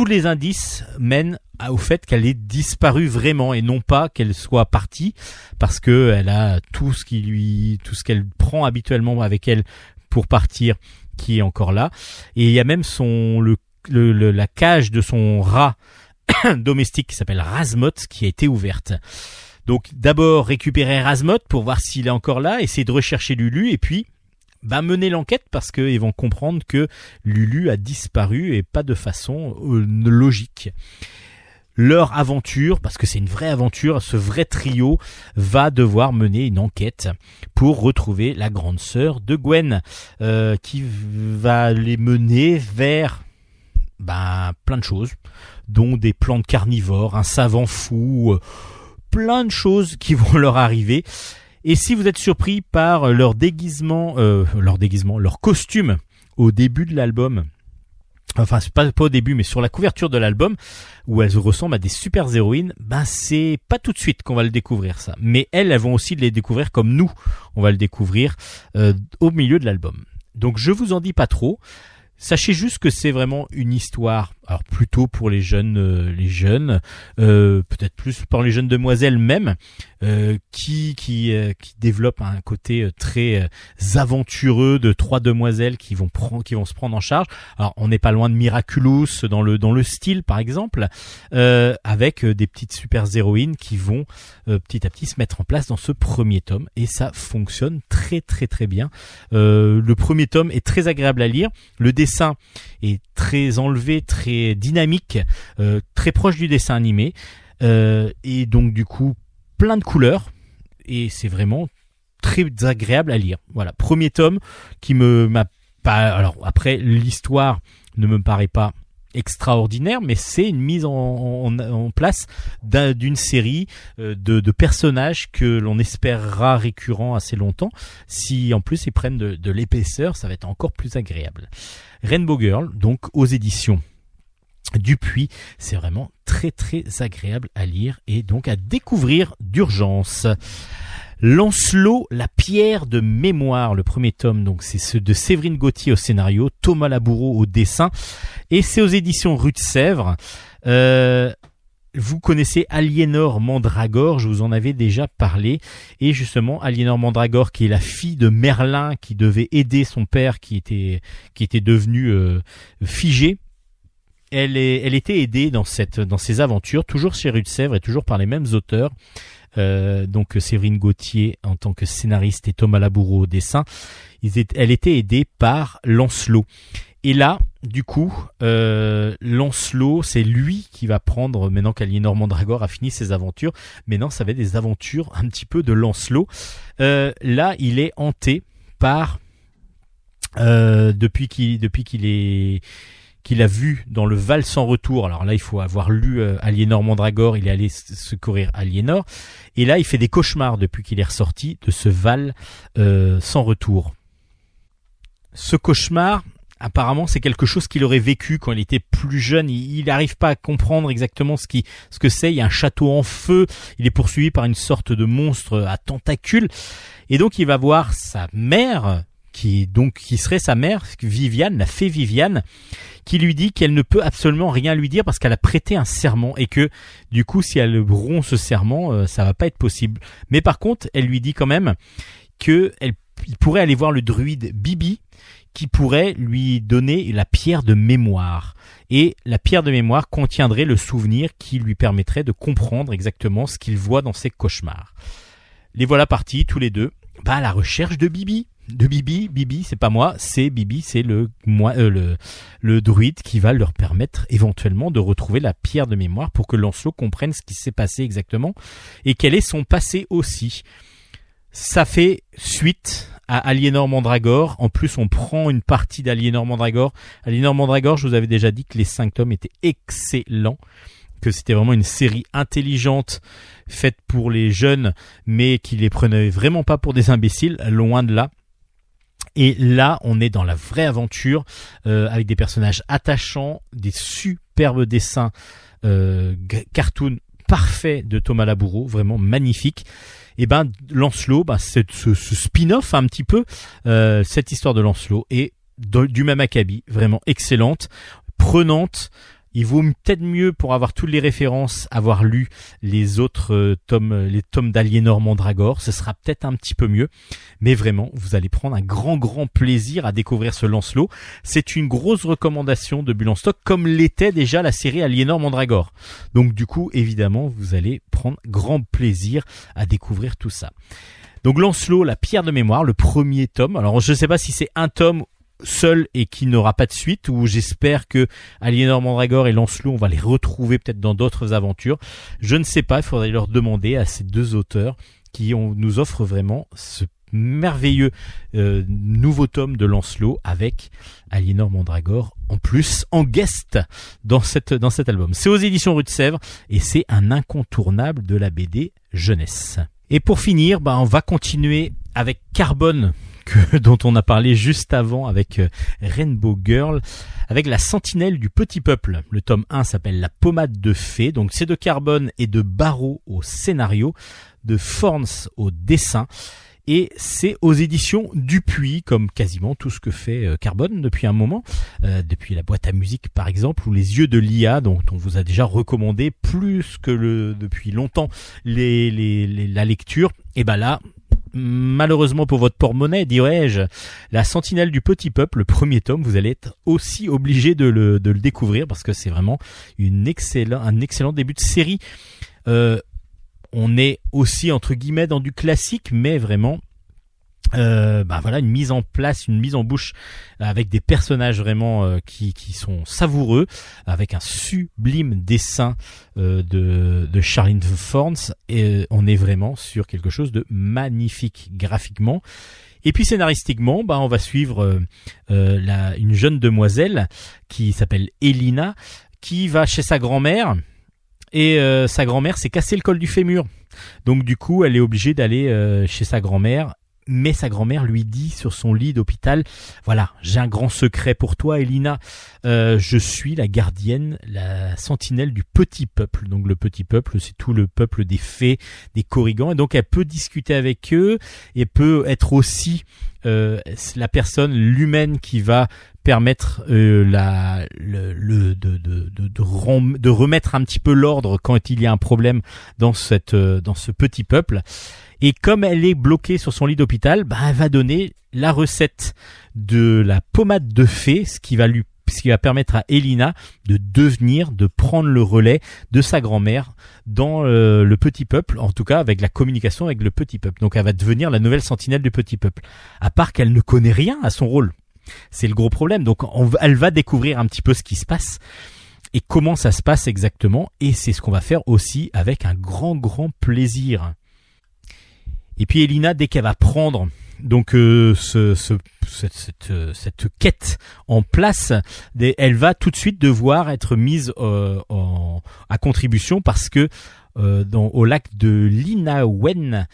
Tous les indices mènent au fait qu'elle est disparue vraiment et non pas qu'elle soit partie parce que elle a tout ce qui lui, tout ce qu'elle prend habituellement avec elle pour partir qui est encore là. Et il y a même son, le, la cage de son rat domestique qui s'appelle Razmot qui a été ouverte. Donc d'abord récupérer Razmot pour voir s'il est encore là, essayer de rechercher Lulu et puis bah, mener l'enquête parce qu'ils vont comprendre que Lulu a disparu et pas de façon euh, logique. Leur aventure, parce que c'est une vraie aventure, ce vrai trio va devoir mener une enquête pour retrouver la grande sœur de Gwen, euh, qui va les mener vers bah, plein de choses, dont des plantes carnivores, un savant fou. Euh, plein de choses qui vont leur arriver. Et si vous êtes surpris par leur déguisement, euh, leur déguisement, leur costume au début de l'album, enfin pas, pas au début, mais sur la couverture de l'album, où elles ressemblent à des super héroïnes, ben c'est pas tout de suite qu'on va le découvrir ça. Mais elles, elles vont aussi les découvrir comme nous, on va le découvrir euh, au milieu de l'album. Donc je vous en dis pas trop. Sachez juste que c'est vraiment une histoire, alors plutôt pour les jeunes, euh, les jeunes, euh, peut-être plus pour les jeunes demoiselles même, euh, qui qui qui développent un côté très aventureux de trois demoiselles qui vont prendre, qui vont se prendre en charge. Alors on n'est pas loin de Miraculous dans le dans le style par exemple, avec des petites super héroïnes qui vont petit à petit se mettre en place dans ce premier tome et ça fonctionne très très très bien. le premier tome est très agréable à lire. Le est très enlevé, très dynamique, euh, très proche du dessin animé, euh, et donc du coup plein de couleurs, et c'est vraiment très agréable à lire. Voilà, premier tome qui me m'a pas. Alors après l'histoire ne me paraît pas extraordinaire, mais c'est une mise en, place d'une série euh, de, personnages que l'on espérera récurrents assez longtemps. Si en plus ils prennent de, l'épaisseur, ça va être encore plus agréable. Rainbow Girl, donc aux éditions Dupuis, c'est vraiment très très agréable à lire et donc à découvrir d'urgence. Lancelot, la pierre de mémoire, le premier tome, donc c'est ce de Séverine Gauthier au scénario, Thomas Laboureau au dessin, et c'est aux éditions Rue de Sèvres. Euh, vous connaissez Aliénor Mandragore, je vous en avais déjà parlé, et justement Aliénor Mandragore qui est la fille de Merlin qui devait aider son père qui était qui était devenu euh, figé elle, est, elle était aidée dans, cette, dans ses aventures, toujours chez Rue de Sèvres et toujours par les mêmes auteurs. Euh, donc Séverine Gauthier en tant que scénariste et Thomas Laboureau au dessin. elle était aidée par Lancelot. Et là, du coup, euh, Lancelot, c'est lui qui va prendre, maintenant qu'Aliénor Mandragore a fini ses aventures, maintenant ça va être des aventures un petit peu de Lancelot. Euh, là, il est hanté par, depuis qu'il depuis qu'il est qu'il a vu dans le Val sans retour. Alors là, il faut avoir lu euh, Aliénor Mandragore, il est allé secourir Aliénor. Et là, il fait des cauchemars depuis qu'il est ressorti de ce Val euh, sans retour. Ce cauchemar, apparemment, c'est quelque chose qu'il aurait vécu quand il était plus jeune. Il n'arrive pas à comprendre exactement ce, que c'est. Il y a un château en feu. Il est poursuivi par une sorte de monstre à tentacules. Et donc, il va voir sa mère, qui donc qui serait sa mère, Viviane, la fée Viviane, qui lui dit qu'elle ne peut absolument rien lui dire parce qu'elle a prêté un serment et que du coup si elle rompt ce serment, euh, ça va pas être possible. Mais par contre, elle lui dit quand même que elle pourrait aller voir le druide Bibi qui pourrait lui donner la pierre de mémoire. Et la pierre de mémoire contiendrait le souvenir qui lui permettrait de comprendre exactement ce qu'il voit dans ses cauchemars. Les voilà partis tous les deux bah, à la recherche de Bibi de Bibi. Bibi, c'est pas moi, c'est Bibi, c'est le, moi, euh, le, le druide qui va leur permettre éventuellement de retrouver la pierre de mémoire pour que Lancelot comprenne ce qui s'est passé exactement et quel est son passé aussi. Ça fait suite à Aliénor Mandragore. En plus, on prend une partie d'Aliénor Mandragore. Aliénor Mandragore, je vous avais déjà dit que les cinq tomes étaient excellents que c'était vraiment une série intelligente faite pour les jeunes mais qui les prenait vraiment pas pour des imbéciles loin de là et là, on est dans la vraie aventure euh, avec des personnages attachants, des superbes dessins euh, cartoon parfaits de Thomas Laboureau, vraiment magnifique. Et ben Lancelot, bah, ce, ce spin-off un petit peu, euh, cette histoire de Lancelot est du même acabit, vraiment excellente, prenante. Il vaut peut-être mieux pour avoir toutes les références avoir lu les autres euh, tomes, euh, les tomes d'Aliénor Mandragore. Ce sera peut-être un petit peu mieux, mais vraiment, vous allez prendre un grand grand plaisir à découvrir ce Lancelot. C'est une grosse recommandation de Bulle stock, comme l'était déjà la série Aliénor Mandragore. Donc du coup, évidemment, vous allez prendre grand plaisir à découvrir tout ça. Donc Lancelot, la pierre de mémoire, le premier tome. Alors je ne sais pas si c'est un tome seul et qui n'aura pas de suite ou j'espère que Aliénor Mandragore et Lancelot on va les retrouver peut-être dans d'autres aventures je ne sais pas il faudrait leur demander à ces deux auteurs qui nous offrent vraiment ce merveilleux euh, nouveau tome de Lancelot avec Aliénor Mandragore en plus en guest dans cette dans cet album. C'est aux éditions Rue de Sèvres et c'est un incontournable de la BD jeunesse. Et pour finir, bah, on va continuer avec Carbone dont on a parlé juste avant avec euh, Rainbow Girl, avec la sentinelle du petit peuple. Le tome 1 s'appelle La pommade de fée, donc c'est de Carbone et de Barreau au scénario, de Forns au dessin. Et c'est aux éditions Dupuis, comme quasiment tout ce que fait euh, Carbone depuis un moment, euh, depuis la boîte à musique par exemple, ou les yeux de l'IA, dont on vous a déjà recommandé plus que depuis longtemps la lecture. Et ben là, malheureusement pour votre porte-monnaie, dirais-je, La Sentinelle du Petit Peuple, le premier tome, vous allez être aussi obligé de le, découvrir parce que c'est vraiment un excellent début de série. Euh, on est aussi entre guillemets dans du classique, mais vraiment euh, bah voilà une mise en place, une mise en bouche avec des personnages vraiment euh, qui, qui sont savoureux, avec un sublime dessin euh, de, de Charlene Forns et euh, on est vraiment sur quelque chose de magnifique graphiquement. Et puis scénaristiquement, bah on va suivre la, une jeune demoiselle qui s'appelle Elina, qui va chez sa grand-mère et sa grand-mère s'est cassé le col du fémur. Donc du coup, elle est obligée d'aller chez sa grand-mère mais sa grand-mère lui dit sur son lit d'hôpital, voilà, j'ai un grand secret pour toi, Elina. Euh, je suis la gardienne, la sentinelle du petit peuple. Donc le petit peuple, c'est tout le peuple des fées, des corrigans, et donc elle peut discuter avec eux et peut être aussi euh, la personne, l'humaine qui va permettre euh, la, le, le de, de, de, remettre un petit peu l'ordre quand il y a un problème dans cette dans ce petit peuple. Et comme elle est bloquée sur son lit d'hôpital, bah, elle va donner la recette de la pommade de fée, ce qui va lui ce qui va permettre à Elina de devenir, de prendre le relais de sa grand-mère dans euh, le petit peuple, en tout cas avec la communication avec le petit peuple. Donc elle va devenir la nouvelle sentinelle du petit peuple. À part qu'elle ne connaît rien à son rôle. C'est le gros problème. Donc elle va découvrir un petit peu ce qui se passe et comment ça se passe exactement. Et c'est ce qu'on va faire aussi avec un grand, grand plaisir. Et puis Elina, dès qu'elle va prendre donc euh, ce, cette, euh, cette, quête en place, elle va tout de suite devoir être mise euh, à contribution parce que dans, au lac de Linawen,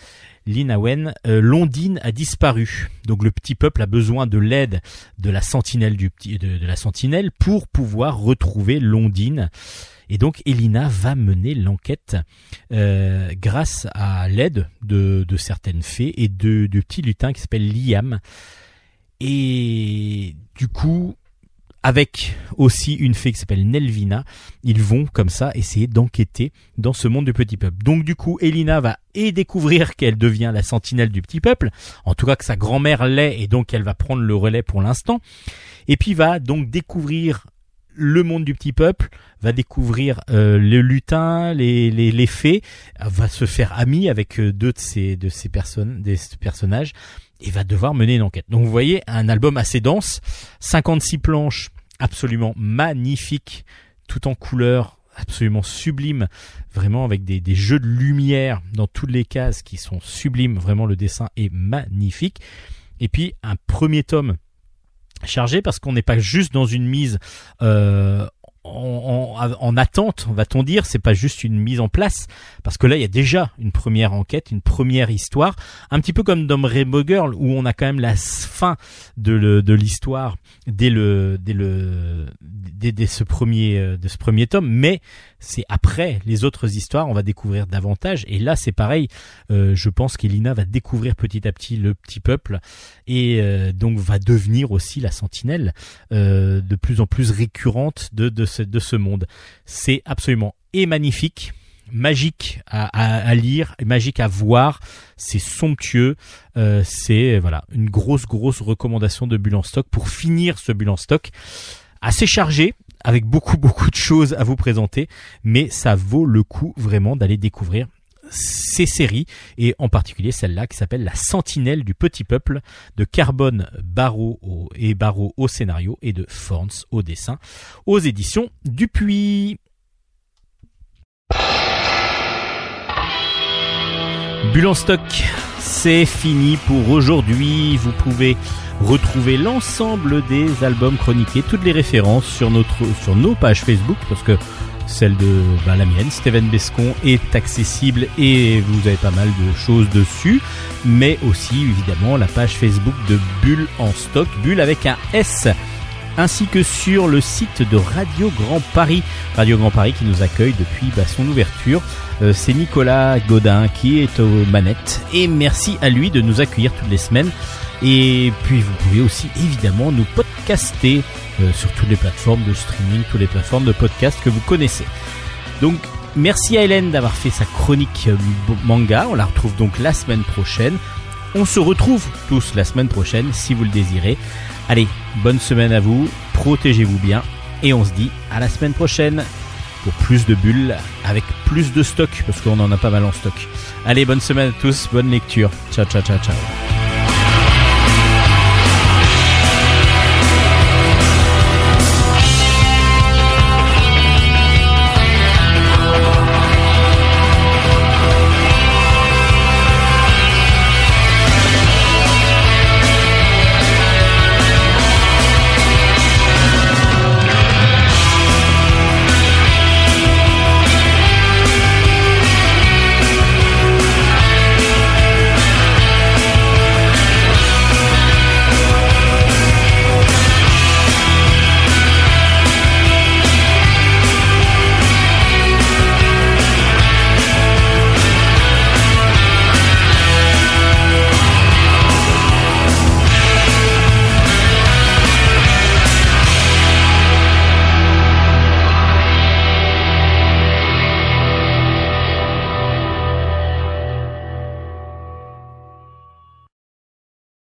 Linawen, Londine a disparu. Donc le petit peuple a besoin de l'aide de la sentinelle du petit, de, la sentinelle pour pouvoir retrouver Londine. Et donc Elina va mener l'enquête euh, grâce à l'aide de, de, certaines fées et de, de petits lutins qui s'appellent Liam. Et du coup, avec aussi une fée qui s'appelle Nelvina, ils vont comme ça essayer d'enquêter dans ce monde du petit peuple. Donc du coup, Elina va et découvrir qu'elle devient la sentinelle du petit peuple, en tout cas que sa grand-mère l'est et donc elle va prendre le relais pour l'instant. Et puis va donc découvrir le monde du petit peuple va découvrir euh, le lutin, les, les, les fées, va se faire ami avec euh, deux de ces de ces personnes, des personnages, et va devoir mener une enquête. Donc vous voyez un album assez dense, 56 planches, absolument magnifique, tout en couleur, absolument sublime, vraiment avec des, des jeux de lumière dans toutes les cases qui sont sublimes. Vraiment le dessin est magnifique. Et puis un premier tome chargé parce qu'on n'est pas juste dans une mise euh, en, en, attente, va-t-on dire, c'est pas juste une mise en place, parce que là il y a déjà une première enquête, une première histoire, un petit peu comme dans Rainbow Girl où on a quand même la fin de, de l'histoire dès le dès le dès, ce premier euh, de ce premier tome, mais c'est après les autres histoires on va découvrir davantage et là c'est pareil, euh, je pense qu'Elina va découvrir petit à petit le petit peuple et euh, donc va devenir aussi la sentinelle de plus en plus récurrente de de ce, de ce monde. C'est absolument et magnifique magique à, lire, magique à voir. C'est somptueux. Euh, c'est voilà une grosse grosse recommandation de Bulle en stock pour finir ce Bulle en stock assez chargé avec beaucoup beaucoup de choses à vous présenter, mais ça vaut le coup vraiment d'aller découvrir ces séries et en particulier celle-là qui s'appelle La Sentinelle du Petit Peuple de Carbone Barreau et Barreau au scénario et de Forns au dessin aux éditions Dupuis. Bulle en stock, c'est fini pour aujourd'hui. Vous pouvez retrouver l'ensemble des albums chroniqués, toutes les références sur notre sur nos pages Facebook parce que celle de bah, la mienne, Steven Bescon, est accessible et vous avez pas mal de choses dessus, mais aussi évidemment la page Facebook de Bulle en stock, Bulle avec un S ainsi que sur le site de Radio Grand Paris. Radio Grand Paris qui nous accueille depuis bah, son ouverture. Euh, c'est Nicolas Godin qui est aux manettes et merci à lui de nous accueillir toutes les semaines. Et puis vous pouvez aussi évidemment nous podcaster euh, sur toutes les plateformes de streaming, toutes les plateformes de podcast que vous connaissez. Donc merci à Hélène d'avoir fait sa chronique euh, manga. On la retrouve donc la semaine prochaine. On se retrouve tous la semaine prochaine si vous le désirez. Allez, bonne semaine à vous, protégez-vous bien et on se dit à la semaine prochaine pour plus de bulles avec plus de stock parce qu'on en a pas mal en stock. Allez, bonne semaine à tous, bonne lecture. Ciao ciao ciao ciao.